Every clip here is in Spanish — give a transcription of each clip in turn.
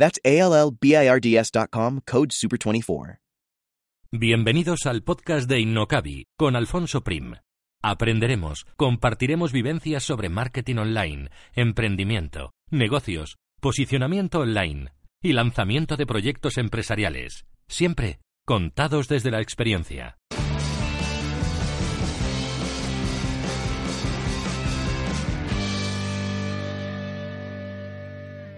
That's ALLBIRDS.com, code SUPER24. Bienvenidos al podcast de Innocabi con Alfonso Prim. Aprenderemos, compartiremos vivencias sobre marketing online, emprendimiento, negocios, posicionamiento online y lanzamiento de proyectos empresariales, siempre contados desde la experiencia.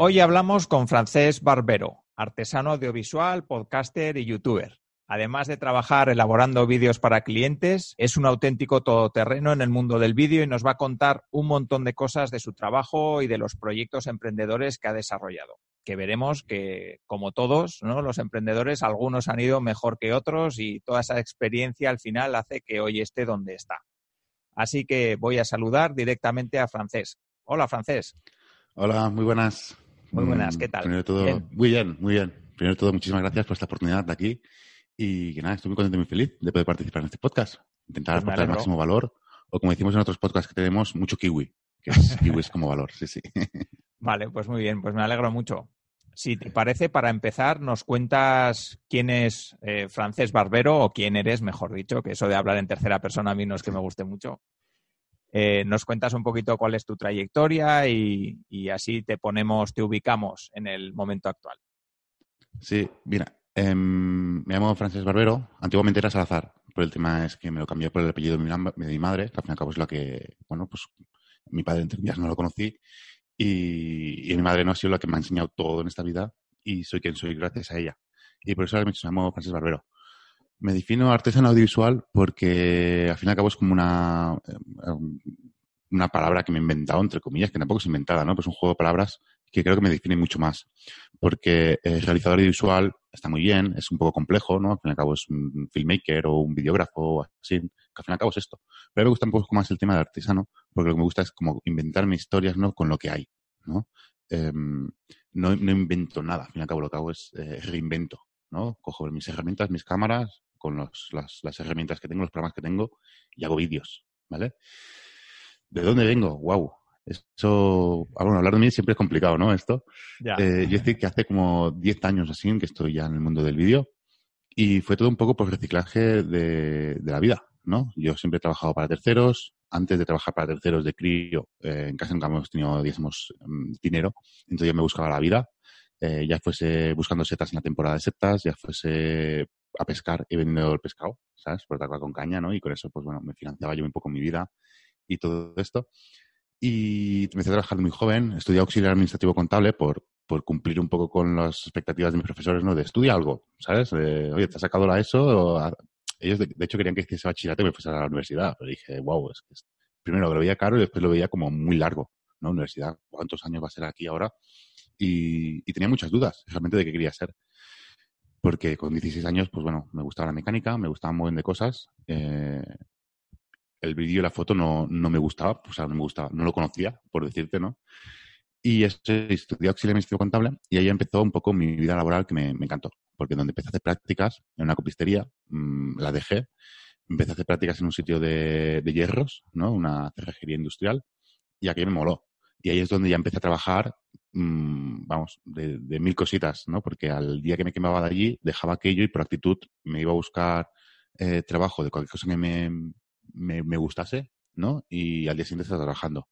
Hoy hablamos con Francés Barbero, artesano audiovisual, podcaster y youtuber. Además de trabajar elaborando vídeos para clientes, es un auténtico todoterreno en el mundo del vídeo y nos va a contar un montón de cosas de su trabajo y de los proyectos emprendedores que ha desarrollado. Que veremos que, como todos, los emprendedores, algunos han ido mejor que otros y toda esa experiencia al final hace que hoy esté donde está. Así que voy a saludar directamente a Francés. Hola, Francés. Hola, muy buenas. Muy buenas, ¿qué tal? Primero todo, Bien. muy bien, muy bien. Primero de todo, muchísimas gracias por esta oportunidad de aquí. Y que nada, estoy muy contento y muy feliz de poder participar en este podcast. Intentar Pues aportar el máximo valor, o como decimos en otros podcasts que tenemos, mucho kiwi. Que es kiwi es como valor, sí, sí. Vale, pues muy bien, pues me alegro mucho. Si te parece, para empezar, nos cuentas quién es eh, Francés Barbero o quién eres, mejor dicho, que eso de hablar en tercera persona a mí no es que me guste mucho. Eh, nos cuentas un poquito cuál es tu trayectoria y, así te ponemos, te ubicamos en el momento actual. Sí, mira, em, me llamo Frances Barbero. Antiguamente era Salazar, pero el tema es que me lo cambié por el apellido de mi, madre, que al fin y al cabo es la que, bueno, pues mi padre entre comillas no lo conocí y, mi madre no ha sido la que me ha enseñado todo en esta vida y soy quien soy gracias a ella. Y por eso me llamo Frances Barbero. Me defino artesano audiovisual porque al fin y al cabo es como una, em, una palabra que me he inventado, entre comillas, que tampoco es inventada, ¿no? Pues un juego de palabras que creo que me define mucho más. Porque eh, realizador audiovisual está muy bien, es un poco complejo, ¿no? Al fin y al cabo es un filmmaker o un videógrafo así, que al fin y al cabo es esto. Pero me gusta un poco más el tema de artesano, porque lo que me gusta es como inventarme historias, ¿no? Con lo que hay, ¿no? No, no invento nada, al fin y al cabo lo que hago es eh, reinvento, ¿no? Cojo mis herramientas, mis cámaras, con los- las, las herramientas que tengo, los programas que tengo, y hago vídeos, ¿vale? ¿De dónde vengo? ¡Wow! Eso, ah, bueno, hablar de mí siempre es complicado, ¿no? Esto. Eh, yo decir que hace como 10 años así en que estoy ya en el mundo del vídeo y fue todo un poco por reciclaje de, de la vida, ¿no? Yo siempre he trabajado para terceros. Antes de trabajar para terceros de crío, eh, en casa nunca hemos tenido, digamos, mm, dinero. Entonces yo me buscaba la vida. Eh, ya fuese buscando setas en la temporada de setas, ya fuese a pescar y vendiendo el pescado, ¿sabes? Por otra con caña, ¿no? Y con eso, pues bueno, me financiaba yo un poco mi vida y todo esto. Y empecé a trabajar muy joven, estudié auxiliar administrativo contable por, por cumplir un poco con las expectativas de mis profesores, ¿no? De estudia algo, ¿sabes? De, Oye, ¿te has sacado la ESO? O Ellos, de, de hecho, querían que hiciese bachillerato y me fuese a la universidad. Pero dije, wow, es que primero lo veía caro y después lo veía como muy largo, ¿no? Universidad, ¿cuántos años va a ser aquí ahora? Y, y tenía muchas dudas realmente de qué quería ser. Porque con 16 años, pues bueno, me gustaba la mecánica, me gustaba un montón de cosas. eh, el vídeo y la foto no, no me gustaba, o sea, no me gustaba, no lo conocía, por decirte, ¿no? Y estudié auxiliar administrativo contable y ahí empezó un poco mi vida laboral que me, me encantó. Porque donde empecé a hacer prácticas en una copistería, mmm, la dejé, empecé a hacer prácticas en un sitio de, de hierros, ¿no? Una cerrajería industrial y aquello me moló. Y ahí es donde ya empecé a trabajar, mmm, vamos, de, mil cositas, ¿no? Porque al día que me quemaba de allí, dejaba aquello y por actitud me iba a buscar eh, trabajo de cualquier cosa que me, me, me, gustase, ¿no? Y al día siguiente estaba trabajando.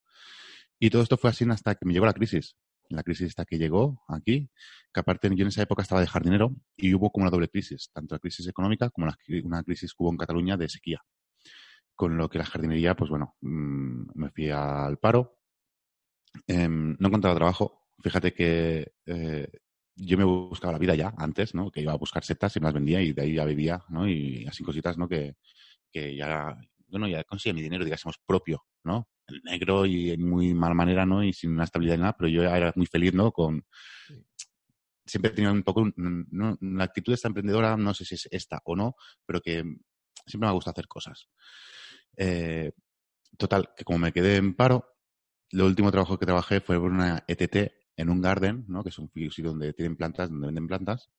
Y todo esto fue así hasta que me llegó la crisis. La crisis hasta que llegó aquí, que aparte yo en esa época estaba de jardinero y hubo como una doble crisis, tanto la crisis económica como una crisis que hubo en Cataluña de sequía. Con lo que la jardinería, pues bueno, mmm, me fui al paro. Eh, no encontraba trabajo. Fíjate que eh, yo me buscaba la vida ya antes, ¿no? Que iba a buscar setas y me las vendía y de ahí ya vivía, ¿no? Y así cositas, ¿no? Que, que ya, bueno, ya conseguía mi dinero, digamos, propio, ¿no? En negro y en muy mala manera, ¿no? Y sin una estabilidad ni nada, pero yo era muy feliz, ¿no? Con, siempre he tenido un poco una actitud de esta emprendedora, no sé si es esta o no, pero que siempre me gusta hacer cosas. Eh, total, que como me quedé en paro, lo último trabajo que trabajé fue por una ETT en un garden, ¿no? que es un sitio donde tienen plantas, donde venden plantas,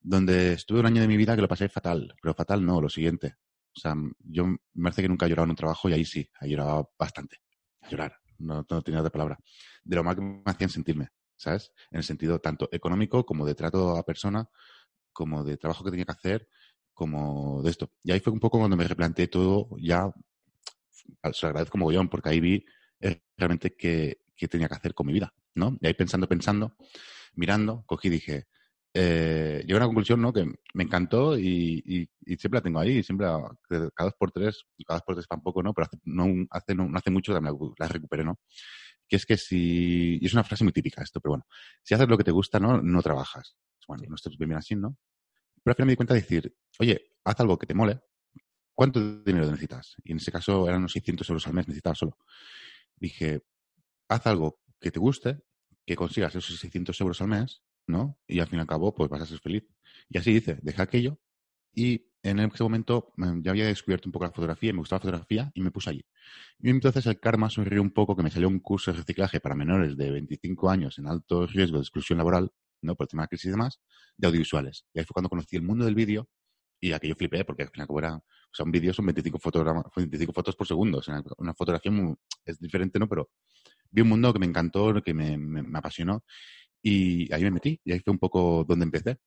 donde estuve un año de mi vida que lo pasé fatal, pero fatal no, lo siguiente. O sea, yo me parece que nunca he llorado en un trabajo y ahí sí, he llorado bastante. A llorar, no, no tenía otra palabra. De lo mal que me hacían sentirme, ¿sabes? En el sentido tanto económico como de trato a persona, como de trabajo que tenía que hacer, como de esto. Y ahí fue un poco cuando me replanteé todo, ya se lo agradezco mogollón, porque ahí vi eh, realmente qué, qué tenía que hacer con mi vida, ¿no? Y ahí pensando, pensando, mirando, cogí y dije, eh, llegué a una conclusión ¿no? que me encantó y, siempre la tengo ahí, siempre cada dos por tres, cada dos por tres tampoco, ¿no? Pero hace, no, hace, no, hace mucho que la, recuperé, ¿no? Que es que si, y es una frase muy típica esto, pero bueno, si haces lo que te gusta, ¿no? No trabajas. Bueno, no estoy bien así, ¿no? Pero al final me di cuenta de decir, oye, haz algo que te mole, ¿cuánto dinero necesitas? Y en ese caso eran unos 600 euros al mes, necesitaba solo. Dije, haz algo que te guste, que consigas esos 600 euros al mes ¿no? Y al fin y al cabo, pues vas a ser feliz. Y así dice, deja aquello y en ese momento ya había descubierto un poco la fotografía y me gustaba la fotografía y me puse allí. Y entonces el karma sonrió un poco que me salió un curso de reciclaje para menores de 25 años en alto riesgo de exclusión laboral, ¿no? Por el tema de crisis y demás, de audiovisuales. Y ahí fue cuando conocí el mundo del vídeo y aquello flipé porque al final como era, o sea, un vídeo son 25, 25 fotos por segundo. O sea, una fotografía es diferente, ¿no? Pero vi un mundo que me encantó, que me, me apasionó y ahí me metí, y ahí fue un poco donde empecé.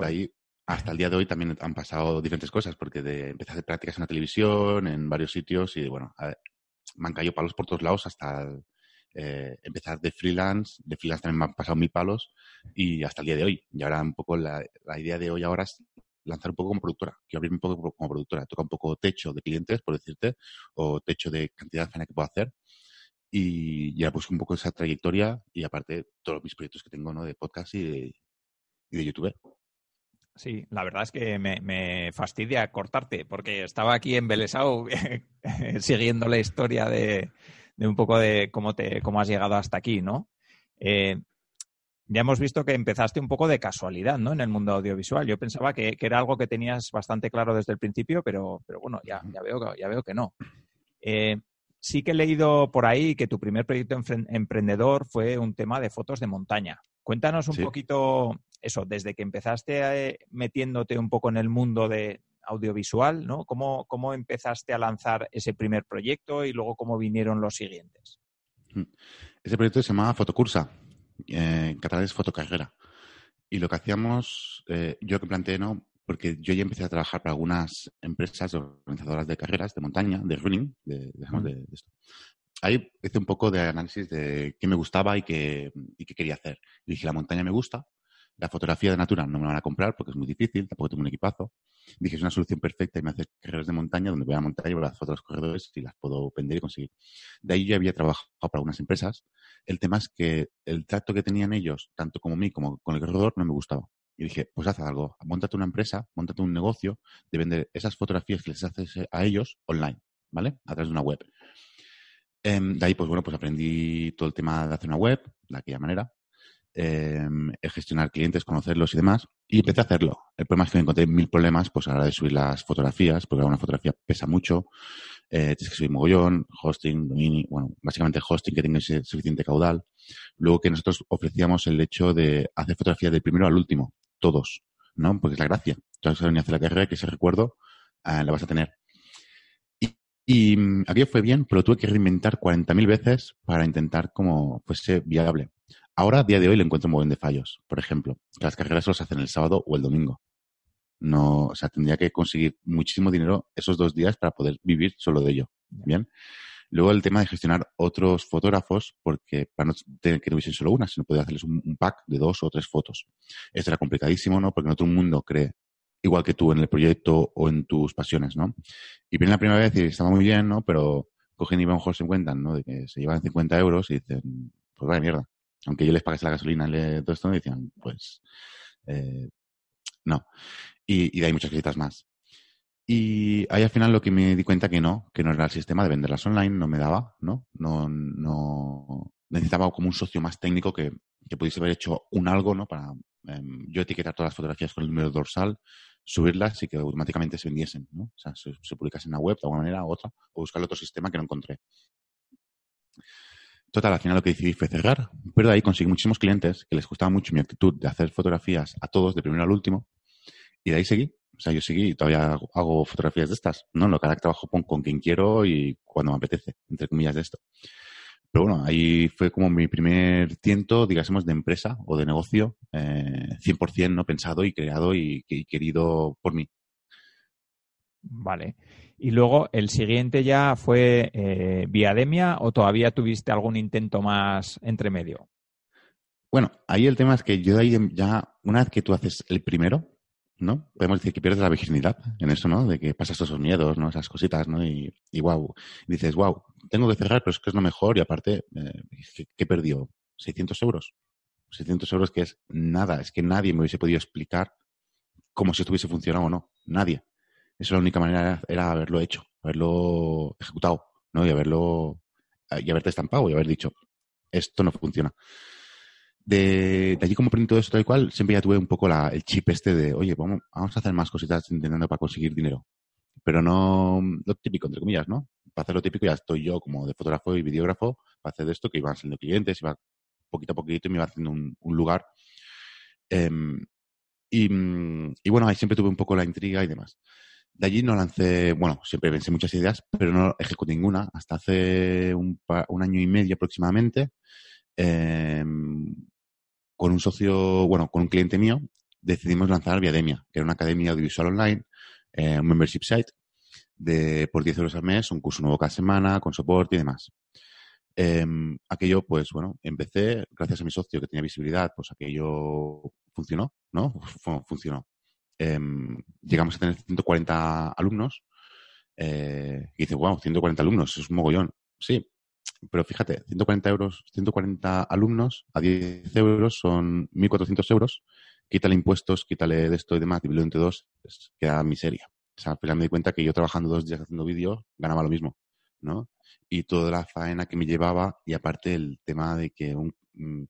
De ahí hasta el día de hoy también han pasado diferentes cosas, porque de, empecé a hacer prácticas en la televisión, en varios sitios, y bueno, me han caído palos por todos lados hasta eh, empezar de freelance. De freelance también me han pasado mil palos, y hasta el día de hoy. Y ahora un poco la, la idea de hoy ahora es lanzar un poco como productora. Quiero abrirme un poco como productora. Toca un poco techo de clientes, por decirte, o techo de cantidad de faena que puedo hacer y ya pues un poco esa trayectoria y aparte todos mis proyectos que tengo ¿no? de podcast y de, y de YouTube. Sí, la verdad es que me, fastidia cortarte porque estaba aquí embelesado siguiendo la historia de, un poco de cómo, te, cómo has llegado hasta aquí, ¿no? Eh, ya hemos visto que empezaste un poco de casualidad, ¿no? En el mundo audiovisual. Yo pensaba que, era algo que tenías bastante claro desde el principio, pero, pero bueno, ya, ya, veo, ya veo que no. Eh, sí que he leído por ahí que tu primer proyecto emprendedor fue un tema de fotos de montaña. Cuéntanos un poquito eso, desde que empezaste eh, metiéndote un poco en el mundo de audiovisual, ¿no? ¿Cómo, ¿Cómo empezaste a lanzar ese primer proyecto y luego cómo vinieron los siguientes? Ese proyecto se llamaba Fotocursa, eh, en catalán es Fotocarrera. Y lo que hacíamos, eh, yo que planteé, ¿no? porque yo ya empecé a trabajar para algunas empresas organizadoras de carreras de montaña, de running, de, de, esto. Ahí hice un poco de análisis de qué me gustaba y qué, y qué quería hacer. Y dije, la montaña me gusta, la fotografía de natura no me la van a comprar porque es muy difícil, tampoco tengo un equipazo. Dije, es una solución perfecta y me hace carreras de montaña donde voy a la montaña y voy a las fotos de los corredores y las puedo vender y conseguir. De ahí yo había trabajado para algunas empresas. El tema es que el trato que tenían ellos, tanto como mí como con el corredor, no me gustaba. Y dije, pues haz algo, montate una empresa, montate un negocio de vender esas fotografías que les haces a ellos online, ¿vale? A través de una web. Em, de ahí, pues bueno, pues aprendí todo el tema de hacer una web, de aquella manera, eh, gestionar clientes, conocerlos y demás, y empecé a hacerlo. El problema es que me encontré mil problemas, pues a la hora de subir las fotografías, porque una fotografía pesa mucho, eh, tienes que subir mogollón, hosting, dominio, bueno, básicamente hosting que tenga suficiente caudal. Luego que nosotros ofrecíamos el hecho de hacer fotografías del primero al último todos, ¿no? Porque es la gracia. Entonces, a hacer la carrera, que ese recuerdo eh, la vas a tener. Y, y mm, aquello fue bien, pero tuve que reinventar 40.000 veces para intentar como fuese viable. Ahora, a día de hoy, le encuentro un montón de fallos. Por ejemplo, que las carreras solo se hacen el sábado o el domingo. No, o sea, tendría que conseguir muchísimo dinero esos dos días para poder vivir solo de ello. Bien. Luego el tema de gestionar otros fotógrafos, porque para no tener que tuviesen solo una, sino poder hacerles un, pack de dos o tres fotos. Esto era complicadísimo, ¿no? Porque no todo el mundo cree igual que tú en el proyecto o en tus pasiones, ¿no? Y viene la primera vez y estaba muy bien, ¿no? Pero cogen y van mejor se cuentan, ¿no? De que se llevan 50 euros y dicen, pues vaya mierda. Aunque yo les pagase la gasolina y todo esto, me decían, pues, eh, no. Y, y de ahí muchas cositas más. Y ahí al final lo que me di cuenta que no, que no era el sistema de venderlas online, no me daba, ¿no? No, no necesitaba como un socio más técnico que que pudiese haber hecho un algo, ¿no? Para em, yo etiquetar todas las fotografías con el número dorsal, subirlas y que automáticamente se vendiesen, ¿no? O sea, se, se publicasen en la web de alguna manera u otra, o buscar otro sistema que no encontré. Total, al final lo que decidí fue cerrar, pero de ahí conseguí muchísimos clientes que les gustaba mucho mi actitud de hacer fotografías a todos, de primero al último, y de ahí seguí. O sea, yo seguí y todavía hago, fotografías de estas, ¿no? Lo que ahora trabajo con, con quien quiero y cuando me apetece, entre comillas, de esto. Pero bueno, ahí fue como mi primer tiento, digásemos, de empresa o de negocio, eh, 100% no pensado y creado y, y querido por mí. Vale. Y luego, ¿el siguiente ya fue eh, Viademia o todavía tuviste algún intento más entre medio? Bueno, ahí el tema es que yo ahí ya, una vez que tú haces el primero, ¿no? Podemos decir que pierdes la virginidad en eso, ¿no? De que pasas esos miedos, ¿no? Esas cositas, ¿no? Y, y wow, dices, wow, tengo que cerrar, pero es que es lo mejor y aparte, eh, ¿qué, qué perdió? ¿600 euros? 600 euros que es nada, es que nadie me hubiese podido explicar cómo si estuviese funcionado o no, nadie. Eso la única manera era, haberlo hecho, haberlo ejecutado, ¿no? Y haberlo, y haberte estampado y haber dicho, esto no funciona. De, allí como aprendí todo esto tal cual, siempre ya tuve un poco la, el chip este de, oye, vamos, vamos a hacer más cositas intentando para conseguir dinero. Pero no lo típico, entre comillas, ¿no? Para hacer lo típico ya estoy yo como de fotógrafo y videógrafo para hacer esto, que iban siendo clientes, iba poquito a poquito y me iba haciendo un, lugar. Y, y bueno, ahí siempre tuve un poco la intriga y demás. De allí no lancé, bueno, siempre pensé muchas ideas, pero no ejecuté ninguna hasta hace un, un año y medio aproximadamente. em, con un socio, bueno, con un cliente mío, decidimos lanzar Viademia, que era una academia audiovisual online, eh, un membership site, de por 10 euros al mes, un curso nuevo cada semana, con soporte y demás. Em, aquello, pues bueno, empecé, gracias a mi socio que tenía visibilidad, pues aquello funcionó, ¿no? Fu- funcionó. Em, llegamos a tener 140 alumnos. Eh, y dices, wow, 140 alumnos, es un mogollón. Sí, pero fíjate, 140 euros, 140 alumnos a 10 euros son 1.400 euros. Quítale impuestos, quítale de esto y demás, dividido entre dos, queda miseria. O sea, al final me di cuenta que yo trabajando dos días haciendo vídeos ganaba lo mismo, ¿no? Y toda la faena que me llevaba y aparte el tema de que mm,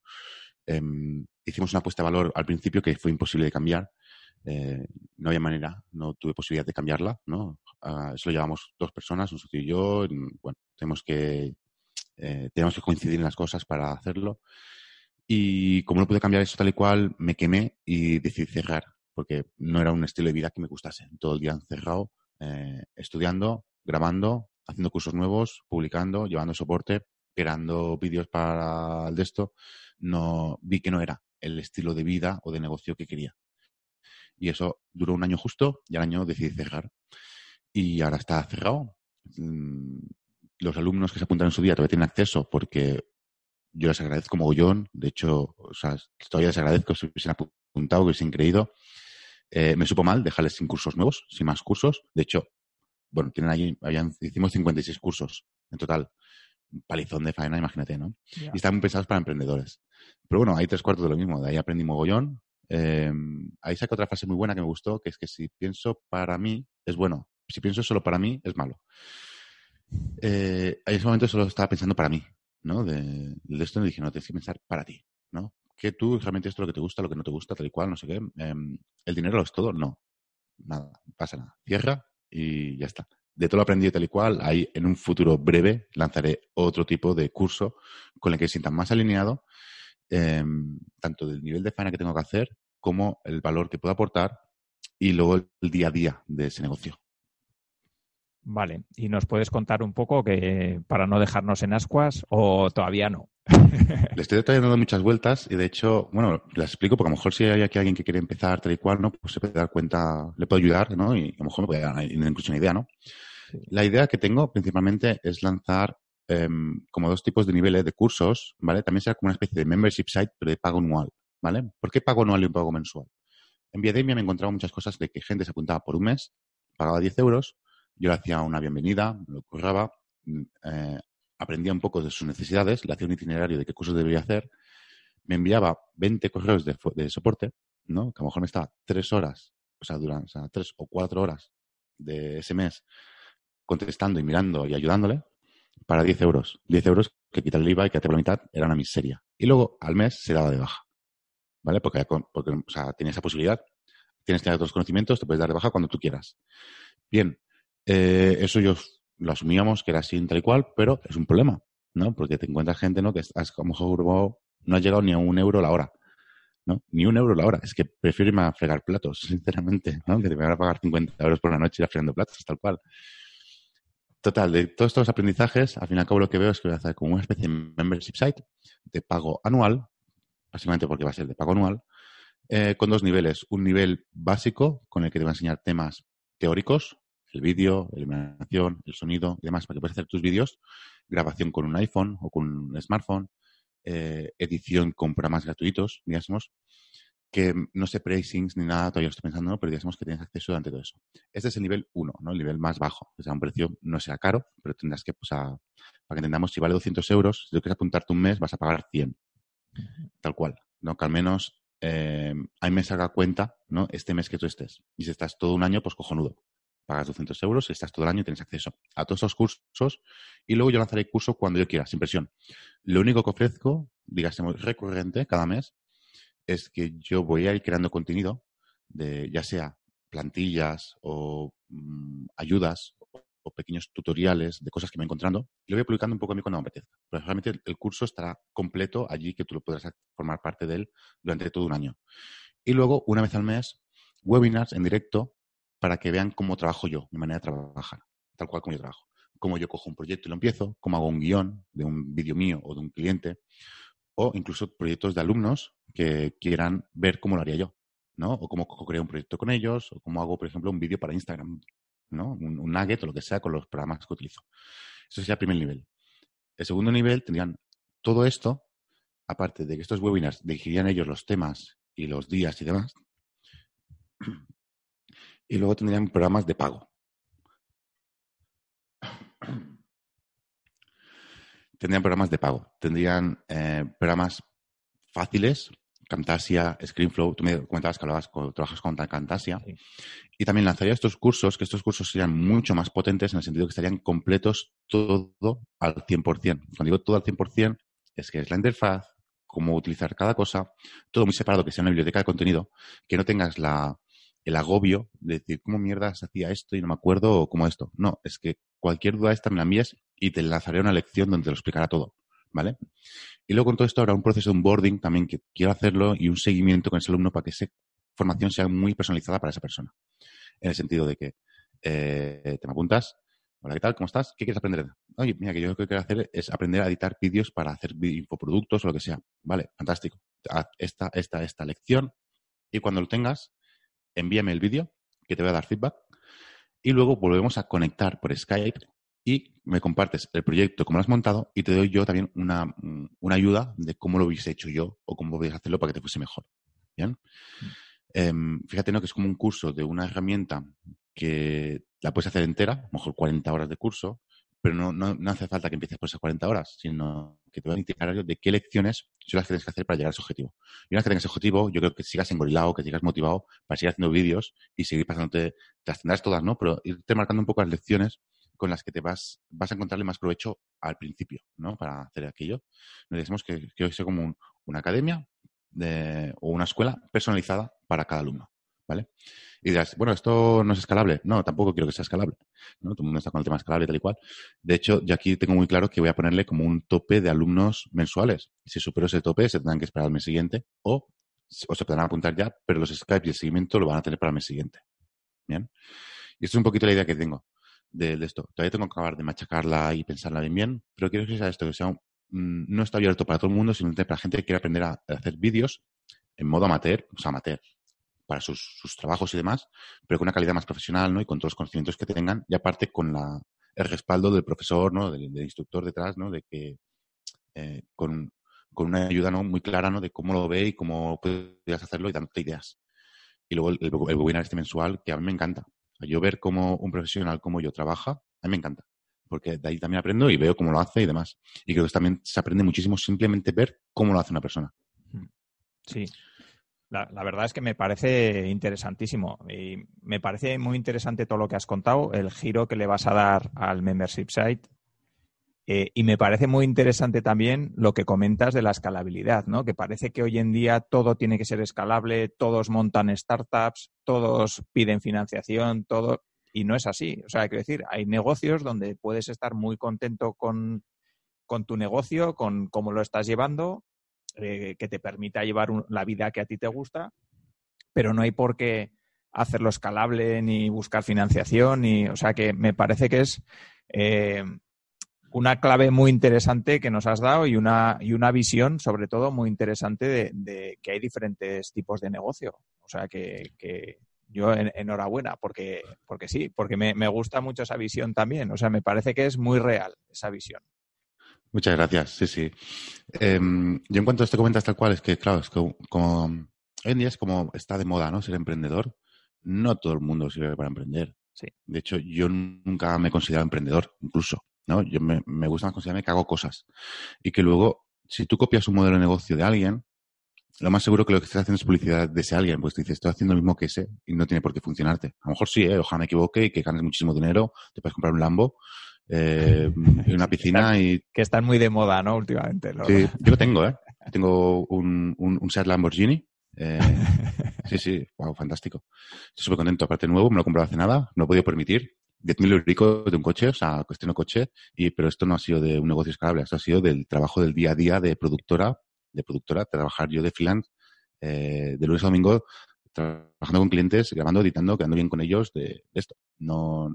em, hicimos una apuesta de valor al principio que fue imposible de cambiar. Eh, no había manera, no tuve posibilidad de cambiarla, ¿no? Ah, eso lo llevamos dos personas, un socio y yo. Bueno, tenemos que eh, tenemos que coincidir en las cosas para hacerlo. Y como no pude cambiar eso tal y cual, me quemé y decidí cerrar, porque no era un estilo de vida que me gustase. Todo el día encerrado, eh, estudiando, grabando, haciendo cursos nuevos, publicando, llevando soporte, creando vídeos para el de esto. No, vi que no era el estilo de vida o de negocio que quería. Y eso duró un año justo y al año decidí cerrar. Y ahora está cerrado. Mm, Los alumnos que se apuntan en su día todavía tienen acceso porque yo les agradezco mogollón. De hecho, o sea, todavía les agradezco si hubiesen apuntado, que hubiesen creído. Eh, me supo mal dejarles sin cursos nuevos, sin más cursos. De hecho, bueno, tienen ahí, habían, hicimos 56 cursos en total. Un palizón de faena, imagínate, ¿no? Y están pensados para emprendedores. Pero bueno, hay tres cuartos de lo mismo. De ahí aprendí mogollón. Eh, ahí saca otra frase muy buena que me gustó, que es que si pienso para mí, es bueno. Si pienso solo para mí, es malo. Eh, en ese momento solo estaba pensando para mí, ¿no? De, esto me dije, no, tienes que pensar para ti, ¿no? Que tú realmente esto es lo que te gusta, lo que no te gusta, tal y cual, no sé qué. Em, ¿El dinero lo es todo? No. Nada, pasa nada. Cierra y ya está. De todo lo aprendido tal y cual, ahí en un futuro breve lanzaré otro tipo de curso con el que sientan más alineado, em, tanto del nivel de faena que tengo que hacer como el valor que puedo aportar y luego el día a día de ese negocio. Vale. ¿Y nos puedes contar un poco que para no dejarnos en ascuas o todavía no? Le estoy dando muchas vueltas y de hecho, bueno, las explico porque a lo mejor si hay aquí alguien que quiere empezar tal y cual, ¿no? Pues se puede dar cuenta, le puedo ayudar, ¿no? Y a lo mejor me puede dar incluso una idea, ¿no? Sí. La idea que tengo principalmente es lanzar em, como dos tipos de niveles de cursos, ¿vale? También será como una especie de membership site, pero de pago anual, ¿vale? ¿Por qué pago anual y un pago mensual? En Viademia me he encontrado muchas cosas de que gente se apuntaba por un mes, pagaba 10 euros, yo le hacía una bienvenida, lo curraba, mm, eh, aprendía un poco de sus necesidades, le hacía un itinerario de qué cursos debería hacer, me enviaba 20 correos de, soporte, ¿no? Que a lo mejor me estaba tres horas, o sea, durante, tres o cuatro horas de ese mes contestando y mirando y ayudándole para 10 euros. 10 euros que quitar el IVA y que por la mitad era una miseria. Y luego al mes se daba de baja. ¿Vale? Porque, porque o sea, tiene esa posibilidad. Tienes que otros conocimientos, te puedes dar de baja cuando tú quieras. Bien, eh, eso yo lo asumíamos que era así tal y cual, pero es un problema, ¿no? Porque te encuentras gente, ¿no? Que estás como mejor no ha llegado ni a un euro la hora. ¿no? Ni un euro la hora. Es que prefiero irme a fregar platos, sinceramente, ¿no? Que te van a pagar 50 euros por la noche ir fregando platos, tal cual. Total, de todos estos aprendizajes, al fin y al cabo lo que veo es que voy a hacer como una especie de membership site de pago anual, básicamente porque va a ser de pago anual, eh, con dos niveles. Un nivel básico, con el que te va a enseñar temas teóricos, el vídeo, la iluminación, el sonido y demás, para que puedas hacer tus vídeos, grabación con un iPhone o con un smartphone, eh, edición con programas gratuitos, digamos, que no sé pricings ni nada, todavía lo estoy pensando, pero digamos que tienes acceso durante todo eso. Este es el nivel 1, ¿no? El nivel más bajo. O sea, un precio no sea caro, pero tendrás que, pues, para que entendamos, si vale 200 euros, si tú quieres apuntarte un mes, vas a pagar 100. Tal cual, ¿no? Que al menos eh, a mí me salga cuenta, ¿no? Este mes que tú estés. Y si estás todo un año, pues cojonudo pagas 200 euros, estás todo el año y tienes acceso a todos esos cursos y luego yo lanzaré el curso cuando yo quiera, sin presión. Lo único que ofrezco, digamos, recurrente cada mes, es que yo voy a ir creando contenido de ya sea plantillas o mm, ayudas o, pequeños tutoriales de cosas que me voy encontrando y lo voy publicando un poco a mí cuando me apetezca. Pero realmente el, curso estará completo allí que tú lo podrás formar parte de él durante todo un año. Y luego, una vez al mes, webinars en directo para que vean cómo trabajo yo, mi manera de trabajar, tal cual como yo trabajo. Cómo yo cojo un proyecto y lo empiezo, cómo hago un guion de un vídeo mío o de un cliente, o incluso proyectos de alumnos que quieran ver cómo lo haría yo, ¿no? O cómo creo un proyecto con ellos, o cómo hago, por ejemplo, un vídeo para Instagram, ¿no? Un, un, nugget o lo que sea con los programas que utilizo. Eso sería el primer nivel. El segundo nivel tendrían todo esto, aparte de que estos webinars dirigirían ellos los temas y los días y demás, y luego tendrían programas de pago. Tendrían programas de pago. Tendrían eh, programas fáciles, Camtasia, ScreenFlow. Tú me comentabas que hablabas, trabajas con Camtasia. Y también lanzaría estos cursos, que estos cursos serían mucho más potentes en el sentido que estarían completos todo al 100%. Cuando digo todo al 100%, es que es la interfaz, cómo utilizar cada cosa, todo muy separado, que sea una biblioteca de contenido, que no tengas la, el agobio de decir, ¿cómo mierda se hacía esto y no me acuerdo o cómo esto? No, es que cualquier duda esta me la envíes y te lanzaré una lección donde te lo explicará todo, ¿vale? Y luego con todo esto habrá un proceso de onboarding también que quiero hacerlo y un seguimiento con ese alumno para que esa formación sea muy personalizada para esa persona. En el sentido de que eh, te me apuntas, hola, ¿qué tal? ¿Cómo estás? ¿Qué quieres aprender? Oye, mira, que yo lo que quiero hacer es aprender a editar vídeos para hacer infoproductos o lo que sea. Vale, fantástico. Haz esta, esta, esta lección y cuando lo tengas, envíame el vídeo, que te voy a dar feedback, y luego volvemos a conectar por Skype y me compartes el proyecto, cómo lo has montado, y te doy yo también una, ayuda de cómo lo hubiese hecho yo o cómo podías hacerlo para que te fuese mejor. ¿Bien? Em, fíjate, ¿no? Que es como un curso de una herramienta que la puedes hacer entera, a lo mejor 40 horas de curso, pero no, no, hace falta que empieces por esas 40 horas, sino que te voy a indicar de qué lecciones son las que tienes que hacer para llegar a ese objetivo. Y una vez que tengas ese objetivo, yo creo que sigas engorilado, que sigas motivado para seguir haciendo vídeos y seguir pasándote, te las tendrás todas, ¿no? Pero irte marcando un poco las lecciones con las que te vas, vas a encontrarle más provecho al principio, ¿no? Para hacer aquello. Nos decimos que, que sea como una academia de, o una escuela personalizada para cada alumno. ¿vale? Y dirás, bueno, esto no es escalable. No, tampoco quiero que sea escalable. ¿no? Todo el mundo está con el tema escalable tal y cual. De hecho, yo aquí tengo muy claro que voy a ponerle como un tope de alumnos mensuales. Si supero ese tope, se tendrán que esperar al mes siguiente o, o se podrán apuntar ya, pero los Skype y el seguimiento lo van a tener para el mes siguiente. Bien. Y esto es un poquito la idea que tengo de, esto. Todavía tengo que acabar de machacarla y pensarla bien bien, pero quiero que sea esto, que sea mm, no está abierto para todo el mundo, sino para gente que quiere aprender a hacer vídeos en modo amateur, o sea, amateur, para sus, trabajos y demás, pero con una calidad más profesional, ¿no? Y con todos los conocimientos que tengan, y aparte con la, el respaldo del profesor, ¿no? Del, instructor detrás, ¿no? De que eh, con, con, una ayuda ¿no? muy clara, ¿no? De cómo lo ve y cómo puedes hacerlo y dándote ideas. Y luego el, el, webinar este mensual, que a mí me encanta. Yo ver cómo un profesional como yo trabaja, a mí me encanta. Porque de ahí también aprendo y veo cómo lo hace y demás. Y creo que también se aprende muchísimo simplemente ver cómo lo hace una persona. Sí, la, verdad es que me parece interesantísimo y me parece muy interesante todo lo que has contado, el giro que le vas a dar al membership site. Eh, y me parece muy interesante también lo que comentas de la escalabilidad, ¿no? Que parece que hoy en día todo tiene que ser escalable, todos montan startups, todos piden financiación, todo, y no es así. O sea, quiero decir, hay negocios donde puedes estar muy contento con, tu negocio, con cómo lo estás llevando, eh, que te permita llevar la vida que a ti te gusta, pero no hay por qué hacerlo escalable ni buscar financiación. Ni, o sea, que me parece que es eh, una clave muy interesante que nos has dado y una, y una visión, sobre todo, muy interesante de, que hay diferentes tipos de negocio. O sea, que, yo enhorabuena, porque, porque sí, porque me, gusta mucho esa visión también. O sea, me parece que es muy real esa visión. Muchas gracias, sí, sí. Em, yo en cuanto a esto comentas tal cual, es que, claro, es como, hoy en día es como está de moda, ¿no? Ser emprendedor. No todo el mundo sirve para emprender. Sí. De hecho, yo nunca me he considerado emprendedor, incluso. ¿No? Yo me, me gusta más considerarme que hago cosas. Y que luego, si tú copias un modelo de negocio de alguien, lo más seguro que lo que estás haciendo es publicidad de ese alguien, pues te dices, estoy haciendo lo mismo que ese y no tiene por qué funcionarte. A lo mejor sí, ¿eh? ojalá me equivoque y que ganes muchísimo dinero, te puedes comprar un Lambo eh, y una piscina y... Que están muy de moda, ¿no? Últimamente. Sí, yo lo tengo, ¿eh? Tengo un, un, un Seat Lamborghini. Eh, sí, sí, wow, fantástico. Estoy súper contento. Aparte nuevo, me lo he comprado hace nada, no he podido permitir. 10.000 euros de un coche, o sea, cuestión de coche, y, pero esto no ha sido de un negocio escalable, esto ha sido del trabajo del día a día de productora, de productora, trabajar yo de freelance, eh, de lunes a domingo, trabajando con clientes, grabando, editando, quedando bien con ellos de, esto. No,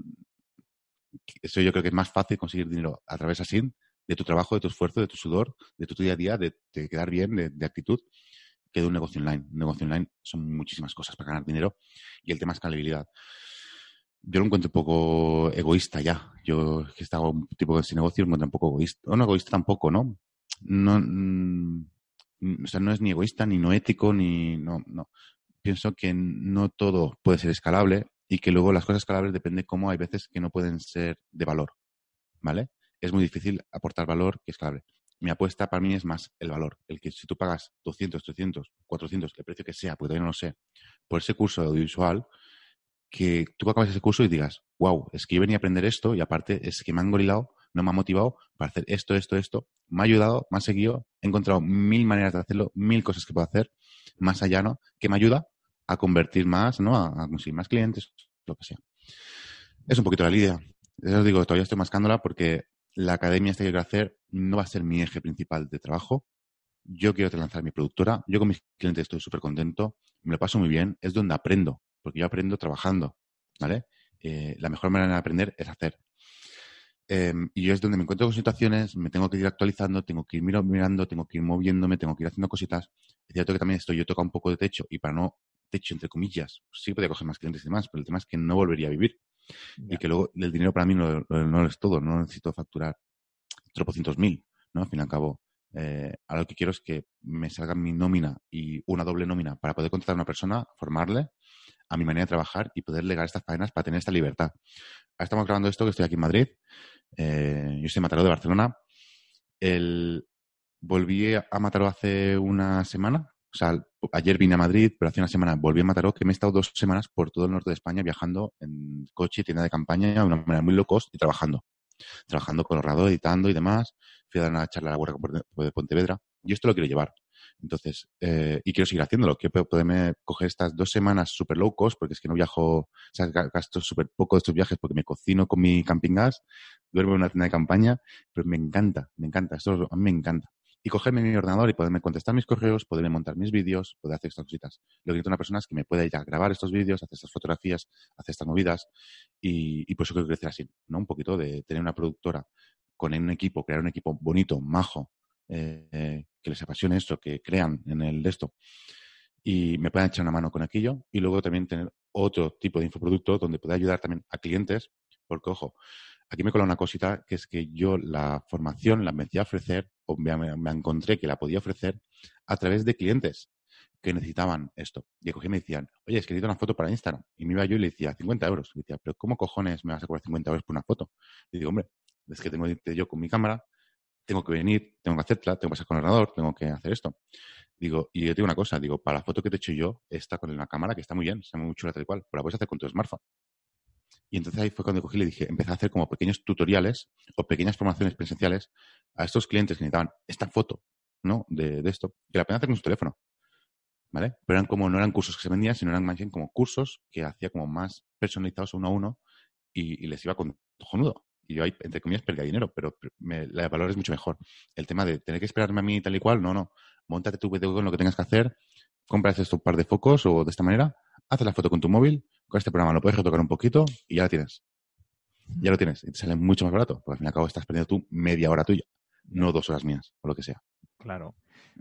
eso yo creo que es más fácil conseguir dinero a través así, de tu trabajo, de tu esfuerzo, de tu sudor, de tu día a día, de, quedar bien, de, de, actitud, que de un negocio online. Un negocio online son muchísimas cosas para ganar dinero y el tema es escalabilidad yo lo encuentro un poco egoísta ya. Yo que estaba un tipo de ese negocio lo encuentro un poco egoísta. O no egoísta tampoco, ¿no? No, mm, o sea, no es ni egoísta, ni no ético, ni no, no. Pienso que no todo puede ser escalable y que luego las cosas escalables depende cómo hay veces que no pueden ser de valor, ¿vale? Es muy difícil aportar valor que escalable. Mi apuesta para mí es más el valor. El que si tú pagas 200, 300, 400, el precio que sea, porque todavía no lo sé, por ese curso de audiovisual, que tú acabas ese curso y digas, wow, es que yo venía a aprender esto y aparte es que me han gorilado, no me ha motivado para hacer esto, esto, esto. Me ha ayudado, me ha seguido, he encontrado mil maneras de hacerlo, mil cosas que puedo hacer más allá, ¿no? Que me ayuda a convertir más, ¿no? A, conseguir más clientes, lo que sea. Es un poquito la idea. Eso os digo, todavía estoy mascándola porque la academia esta que quiero hacer no va a ser mi eje principal de trabajo. Yo quiero lanzar mi productora. Yo con mis clientes estoy súper contento. Me lo paso muy bien. Es donde aprendo porque yo aprendo trabajando, ¿vale? Eh, la mejor manera de aprender es hacer. Em, y yo es donde me encuentro con situaciones, me tengo que ir actualizando, tengo que ir mirando, tengo que ir moviéndome, tengo que ir haciendo cositas. Es cierto que también estoy, yo toca un poco de techo y para no, techo entre comillas, sí podría coger más clientes y demás, pero el tema es que no volvería a vivir. Y que luego el dinero para mí no, no, es todo, no necesito facturar tropocientos mil, ¿no? Al fin y al cabo, eh, ahora lo que quiero es que me salga mi nómina y una doble nómina para poder contratar a una persona, formarle, a mi manera de trabajar y poder legar estas faenas para tener esta libertad. Ahora estamos grabando esto que estoy aquí en Madrid. Eh, yo soy Mataró de Barcelona. El, volví a Mataró hace una semana. O sea, ayer vine a Madrid, pero hace una semana volví a Mataró, que me he estado dos semanas por todo el norte de España viajando en coche, tienda de campaña, de una manera muy low cost y trabajando. Trabajando con Orrado, editando y demás. Fui a dar una charla a la Guardia de Pontevedra. Y esto lo quiero llevar. Entonces, eh, y quiero seguir haciéndolo. Quiero poderme coger estas dos semanas super low cost, porque es que no viajo, o sea, gasto súper poco de estos viajes porque me cocino con mi camping gas, duermo en una tienda de campaña, pero me encanta, me encanta, esto a me encanta. Y cogerme mi ordenador y poderme contestar mis correos, poderme montar mis vídeos, poder hacer estas cositas. Lo que necesito una persona es que me pueda ya grabar estos vídeos, hacer estas fotografías, hacer estas movidas, y, y por eso quiero crecer así, ¿no? Un poquito de tener una productora con un equipo, crear un equipo bonito, majo, eh, que les apasione esto, que crean en el de esto y me puedan echar una mano con aquello y luego también tener otro tipo de infoproducto donde pueda ayudar también a clientes, porque ojo, aquí me cola una cosita que es que yo la formación la empecé a ofrecer o me, encontré que la podía ofrecer a través de clientes que necesitaban esto. Y cogí y me decían, oye, es que necesito una foto para Instagram. Y me iba yo y le decía, 50 euros. Y decía, pero ¿cómo cojones me vas a cobrar 50 euros por una foto? Y digo, hombre, es que tengo yo con mi cámara, tengo que venir, tengo que hacerla, tengo que pasar con el ordenador, tengo que hacer esto. Digo, y yo digo una cosa, digo, para la foto que te he hecho yo, está con una cámara que está muy bien, está muy chula tal cual, pero la puedes hacer con tu smartphone. Y entonces ahí fue cuando cogí y le dije, empecé a hacer como pequeños tutoriales o pequeñas formaciones presenciales a estos clientes que necesitaban esta foto, ¿no? De, de esto, que la podían hacer con su teléfono. ¿Vale? Pero eran como, no eran cursos que se vendían, sino eran más bien como cursos que hacía como más personalizados uno a uno y, y les iba con cojonudo. Y yo ahí, entre comillas, perdía dinero, pero me, la valor es mucho mejor. El tema de tener que esperarme a mí tal y cual, no, no. Montate tu video con lo que tengas que hacer, compras estos par de focos o de esta manera, haces la foto con tu móvil, con este programa lo puedes retocar un poquito y ya la tienes. Ya lo tienes. Y te sale mucho más barato, porque al fin y al cabo estás perdiendo tú media hora tuya, no dos horas mías, o lo que sea. Claro.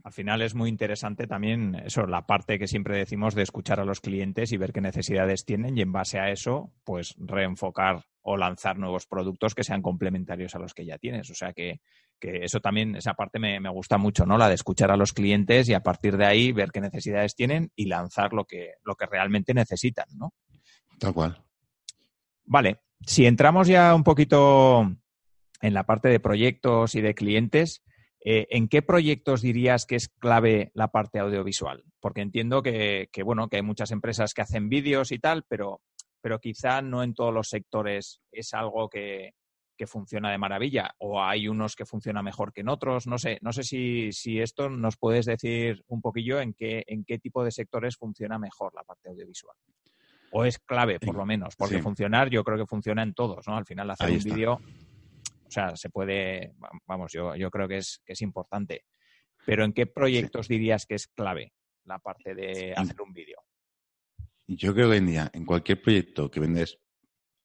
Al final es muy interesante también eso, la parte que siempre decimos de escuchar a los clientes y ver qué necesidades tienen y en base a eso, pues reenfocar o lanzar nuevos productos que sean complementarios a los que ya tienes. O sea que, que eso también, esa parte me, me, gusta mucho, ¿no? La de escuchar a los clientes y a partir de ahí ver qué necesidades tienen y lanzar lo que, lo que realmente necesitan, ¿no? Tal cual. Vale. Si entramos ya un poquito en la parte de proyectos y de clientes, eh, ¿En qué proyectos dirías que es clave la parte audiovisual? Porque entiendo que, que, bueno, que hay muchas empresas que hacen vídeos y tal, pero, pero quizá no en todos los sectores es algo que, que, funciona de maravilla o hay unos que funcionan mejor que en otros. No sé, no sé si, si esto nos puedes decir un poquillo en qué, en qué tipo de sectores funciona mejor la parte audiovisual. O es clave, por lo menos, porque sí. funcionar yo creo que funciona en todos, ¿no? Al final hacer Ahí un vídeo o sea, se puede, vamos, yo, yo creo que es, que es importante. Pero ¿en qué proyectos sí. dirías que es clave la parte de hacer un vídeo? Yo creo que hoy en día, en cualquier proyecto que vendes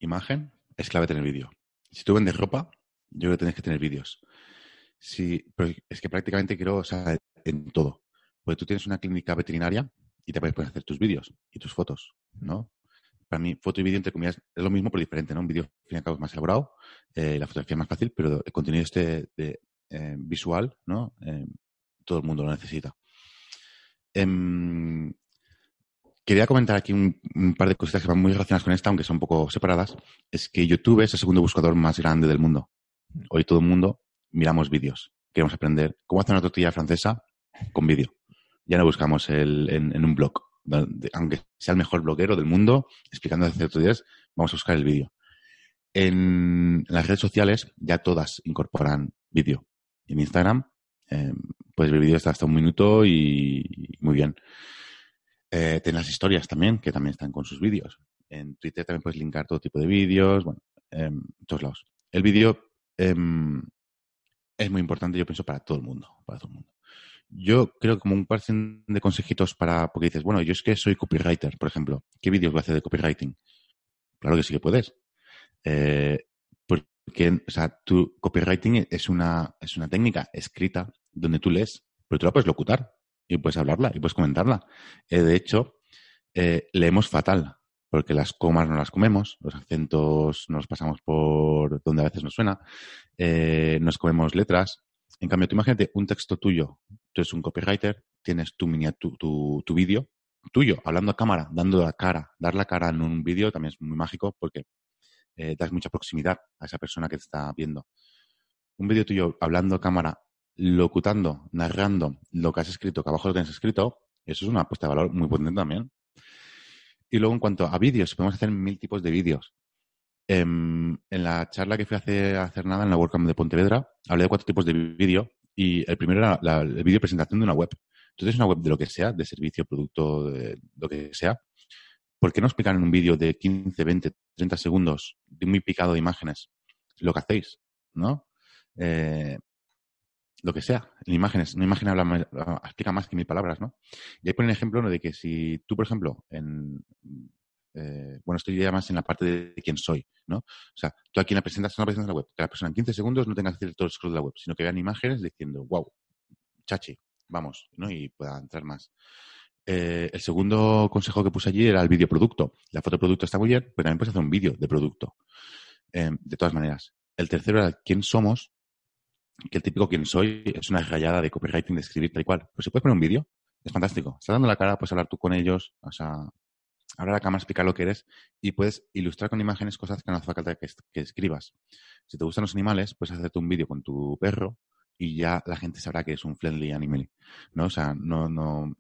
imagen, es clave tener vídeo. Si tú vendes ropa, yo creo que tienes que tener vídeos. Si, pero es que prácticamente creo, o sea, en todo. Porque tú tienes una clínica veterinaria y te puedes hacer tus vídeos y tus fotos, ¿no? para mí, foto y vídeo, entre comillas, es lo mismo, pero diferente, ¿no? Un vídeo, al fin y al cabo, es más elaborado, eh, la fotografía es más fácil, pero el contenido este de, eh, visual, ¿no? Eh, todo el mundo lo necesita. Em, quería comentar aquí un, par de cositas que van muy relacionadas con esta, aunque son un poco separadas. Es que YouTube es el segundo buscador más grande del mundo. Hoy todo el mundo miramos vídeos. Queremos aprender cómo hacer una tortilla francesa con vídeo. Ya no buscamos el, en, un blog aunque sea el mejor bloguero del mundo, explicando hace ciertos días, vamos a buscar el vídeo. En las redes sociales ya todas incorporan vídeo. En Instagram eh, puedes ver vídeos hasta un minuto y muy bien. Eh, ten las historias también, que también están con sus vídeos. En Twitter también puedes linkar todo tipo de vídeos, bueno, en todos lados. El vídeo em, es muy importante, yo pienso, para todo el mundo, para todo el mundo. Yo creo como un par de consejitos para, porque dices, bueno, yo es que soy copywriter, por ejemplo. ¿Qué vídeos voy a hacer de copywriting? Claro que sí que puedes. Eh, porque, o sea, tu copywriting es una, es una técnica escrita donde tú lees, pero tú la puedes locutar y puedes hablarla y puedes comentarla. Eh, de hecho, eh, leemos fatal, porque las comas no las comemos, los acentos nos pasamos por donde a veces nos suena, eh, nos comemos letras, en cambio, tú imagínate un texto tuyo, tú eres un copywriter, tienes tu, tu, tu, tu vídeo tuyo, hablando a cámara, dando la cara. Dar la cara en un vídeo también es muy mágico porque das mucha proximidad a esa persona que te está viendo. Un vídeo tuyo hablando a cámara, locutando, narrando lo que has escrito, que abajo lo tienes escrito, eso es una apuesta de valor muy potente también. Y luego, en cuanto a vídeos, podemos hacer mil tipos de vídeos. Eh, en la charla que fui a hacer, hacer nada en la WordCamp de Pontevedra, hablé de cuatro tipos de vídeo y el primero era la, el vídeo presentación de una web. Entonces, una web de lo que sea, de servicio, producto, de lo que sea, ¿por qué no explicar en un vídeo de 15, 20, 30 segundos, de muy picado de imágenes, lo que hacéis? ¿No? Eh, lo que sea, en imágenes. Una imagen habla, explica más que mil palabras, ¿no? Y ahí ponen ejemplo ¿no? de que si tú, por ejemplo, en eh, bueno, estoy ya más en la parte de quién soy, ¿no? O sea, tú aquí en la presentación, una presentación de la web, que la persona en 15 segundos no tenga que hacer todo el scroll de la web, sino que vean imágenes diciendo, wow, chachi, vamos, ¿no? Y pueda entrar más. Eh, el segundo consejo que puse allí era el vídeo producto. La foto producto está muy bien, pero también puedes hacer un vídeo de producto. Eh, de todas maneras. El tercero era quién somos, que el típico quién soy es una rayada de copywriting, de escribir tal y cual. Pero si puedes poner un vídeo, es fantástico. Estás dando la cara, puedes hablar tú con ellos, o sea, ahora la cámara explica lo que eres y puedes ilustrar con imágenes cosas que no hace falta que, que escribas. Si te gustan los animales, puedes hacerte un vídeo con tu perro y ya la gente sabrá que es un friendly animal, ¿no? O sea, no, no,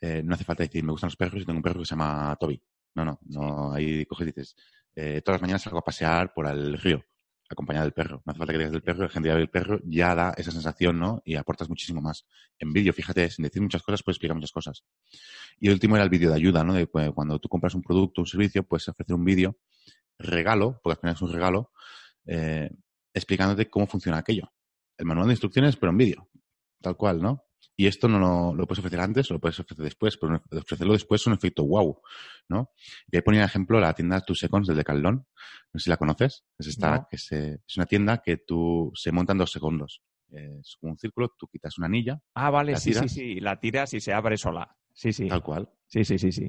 eh, no hace falta decir, me gustan los perros y tengo un perro que se llama Toby. No, no, no. Ahí coges y dices, eh, todas las mañanas salgo a pasear por el río, acompañado del perro. No hace falta que digas del perro, la gente ya ve el perro, ya da esa sensación, ¿no? Y aportas muchísimo más. En vídeo, fíjate, sin decir muchas cosas, puedes explicar muchas cosas. Y el último era el vídeo de ayuda, ¿no? De pues, cuando tú compras un producto, un servicio, puedes ofrecer un vídeo regalo, porque al es un regalo, eh, explicándote cómo funciona aquello. El manual de instrucciones, pero en vídeo, tal cual, ¿no? Y esto no lo, lo, puedes ofrecer antes o lo puedes ofrecer después, pero ofrecerlo después es un efecto wow, ¿no? Y ahí ponía ejemplo la tienda Two Seconds del Decathlon. No sé si la conoces. Es esta, No. que se, es una tienda que tú se monta en dos segundos. Es como un círculo, tú quitas una anilla, Ah, vale, ¿La sí, sí, sí. La tiras y se abre sola. Sí, sí. tal cual. Sí, sí, sí, sí.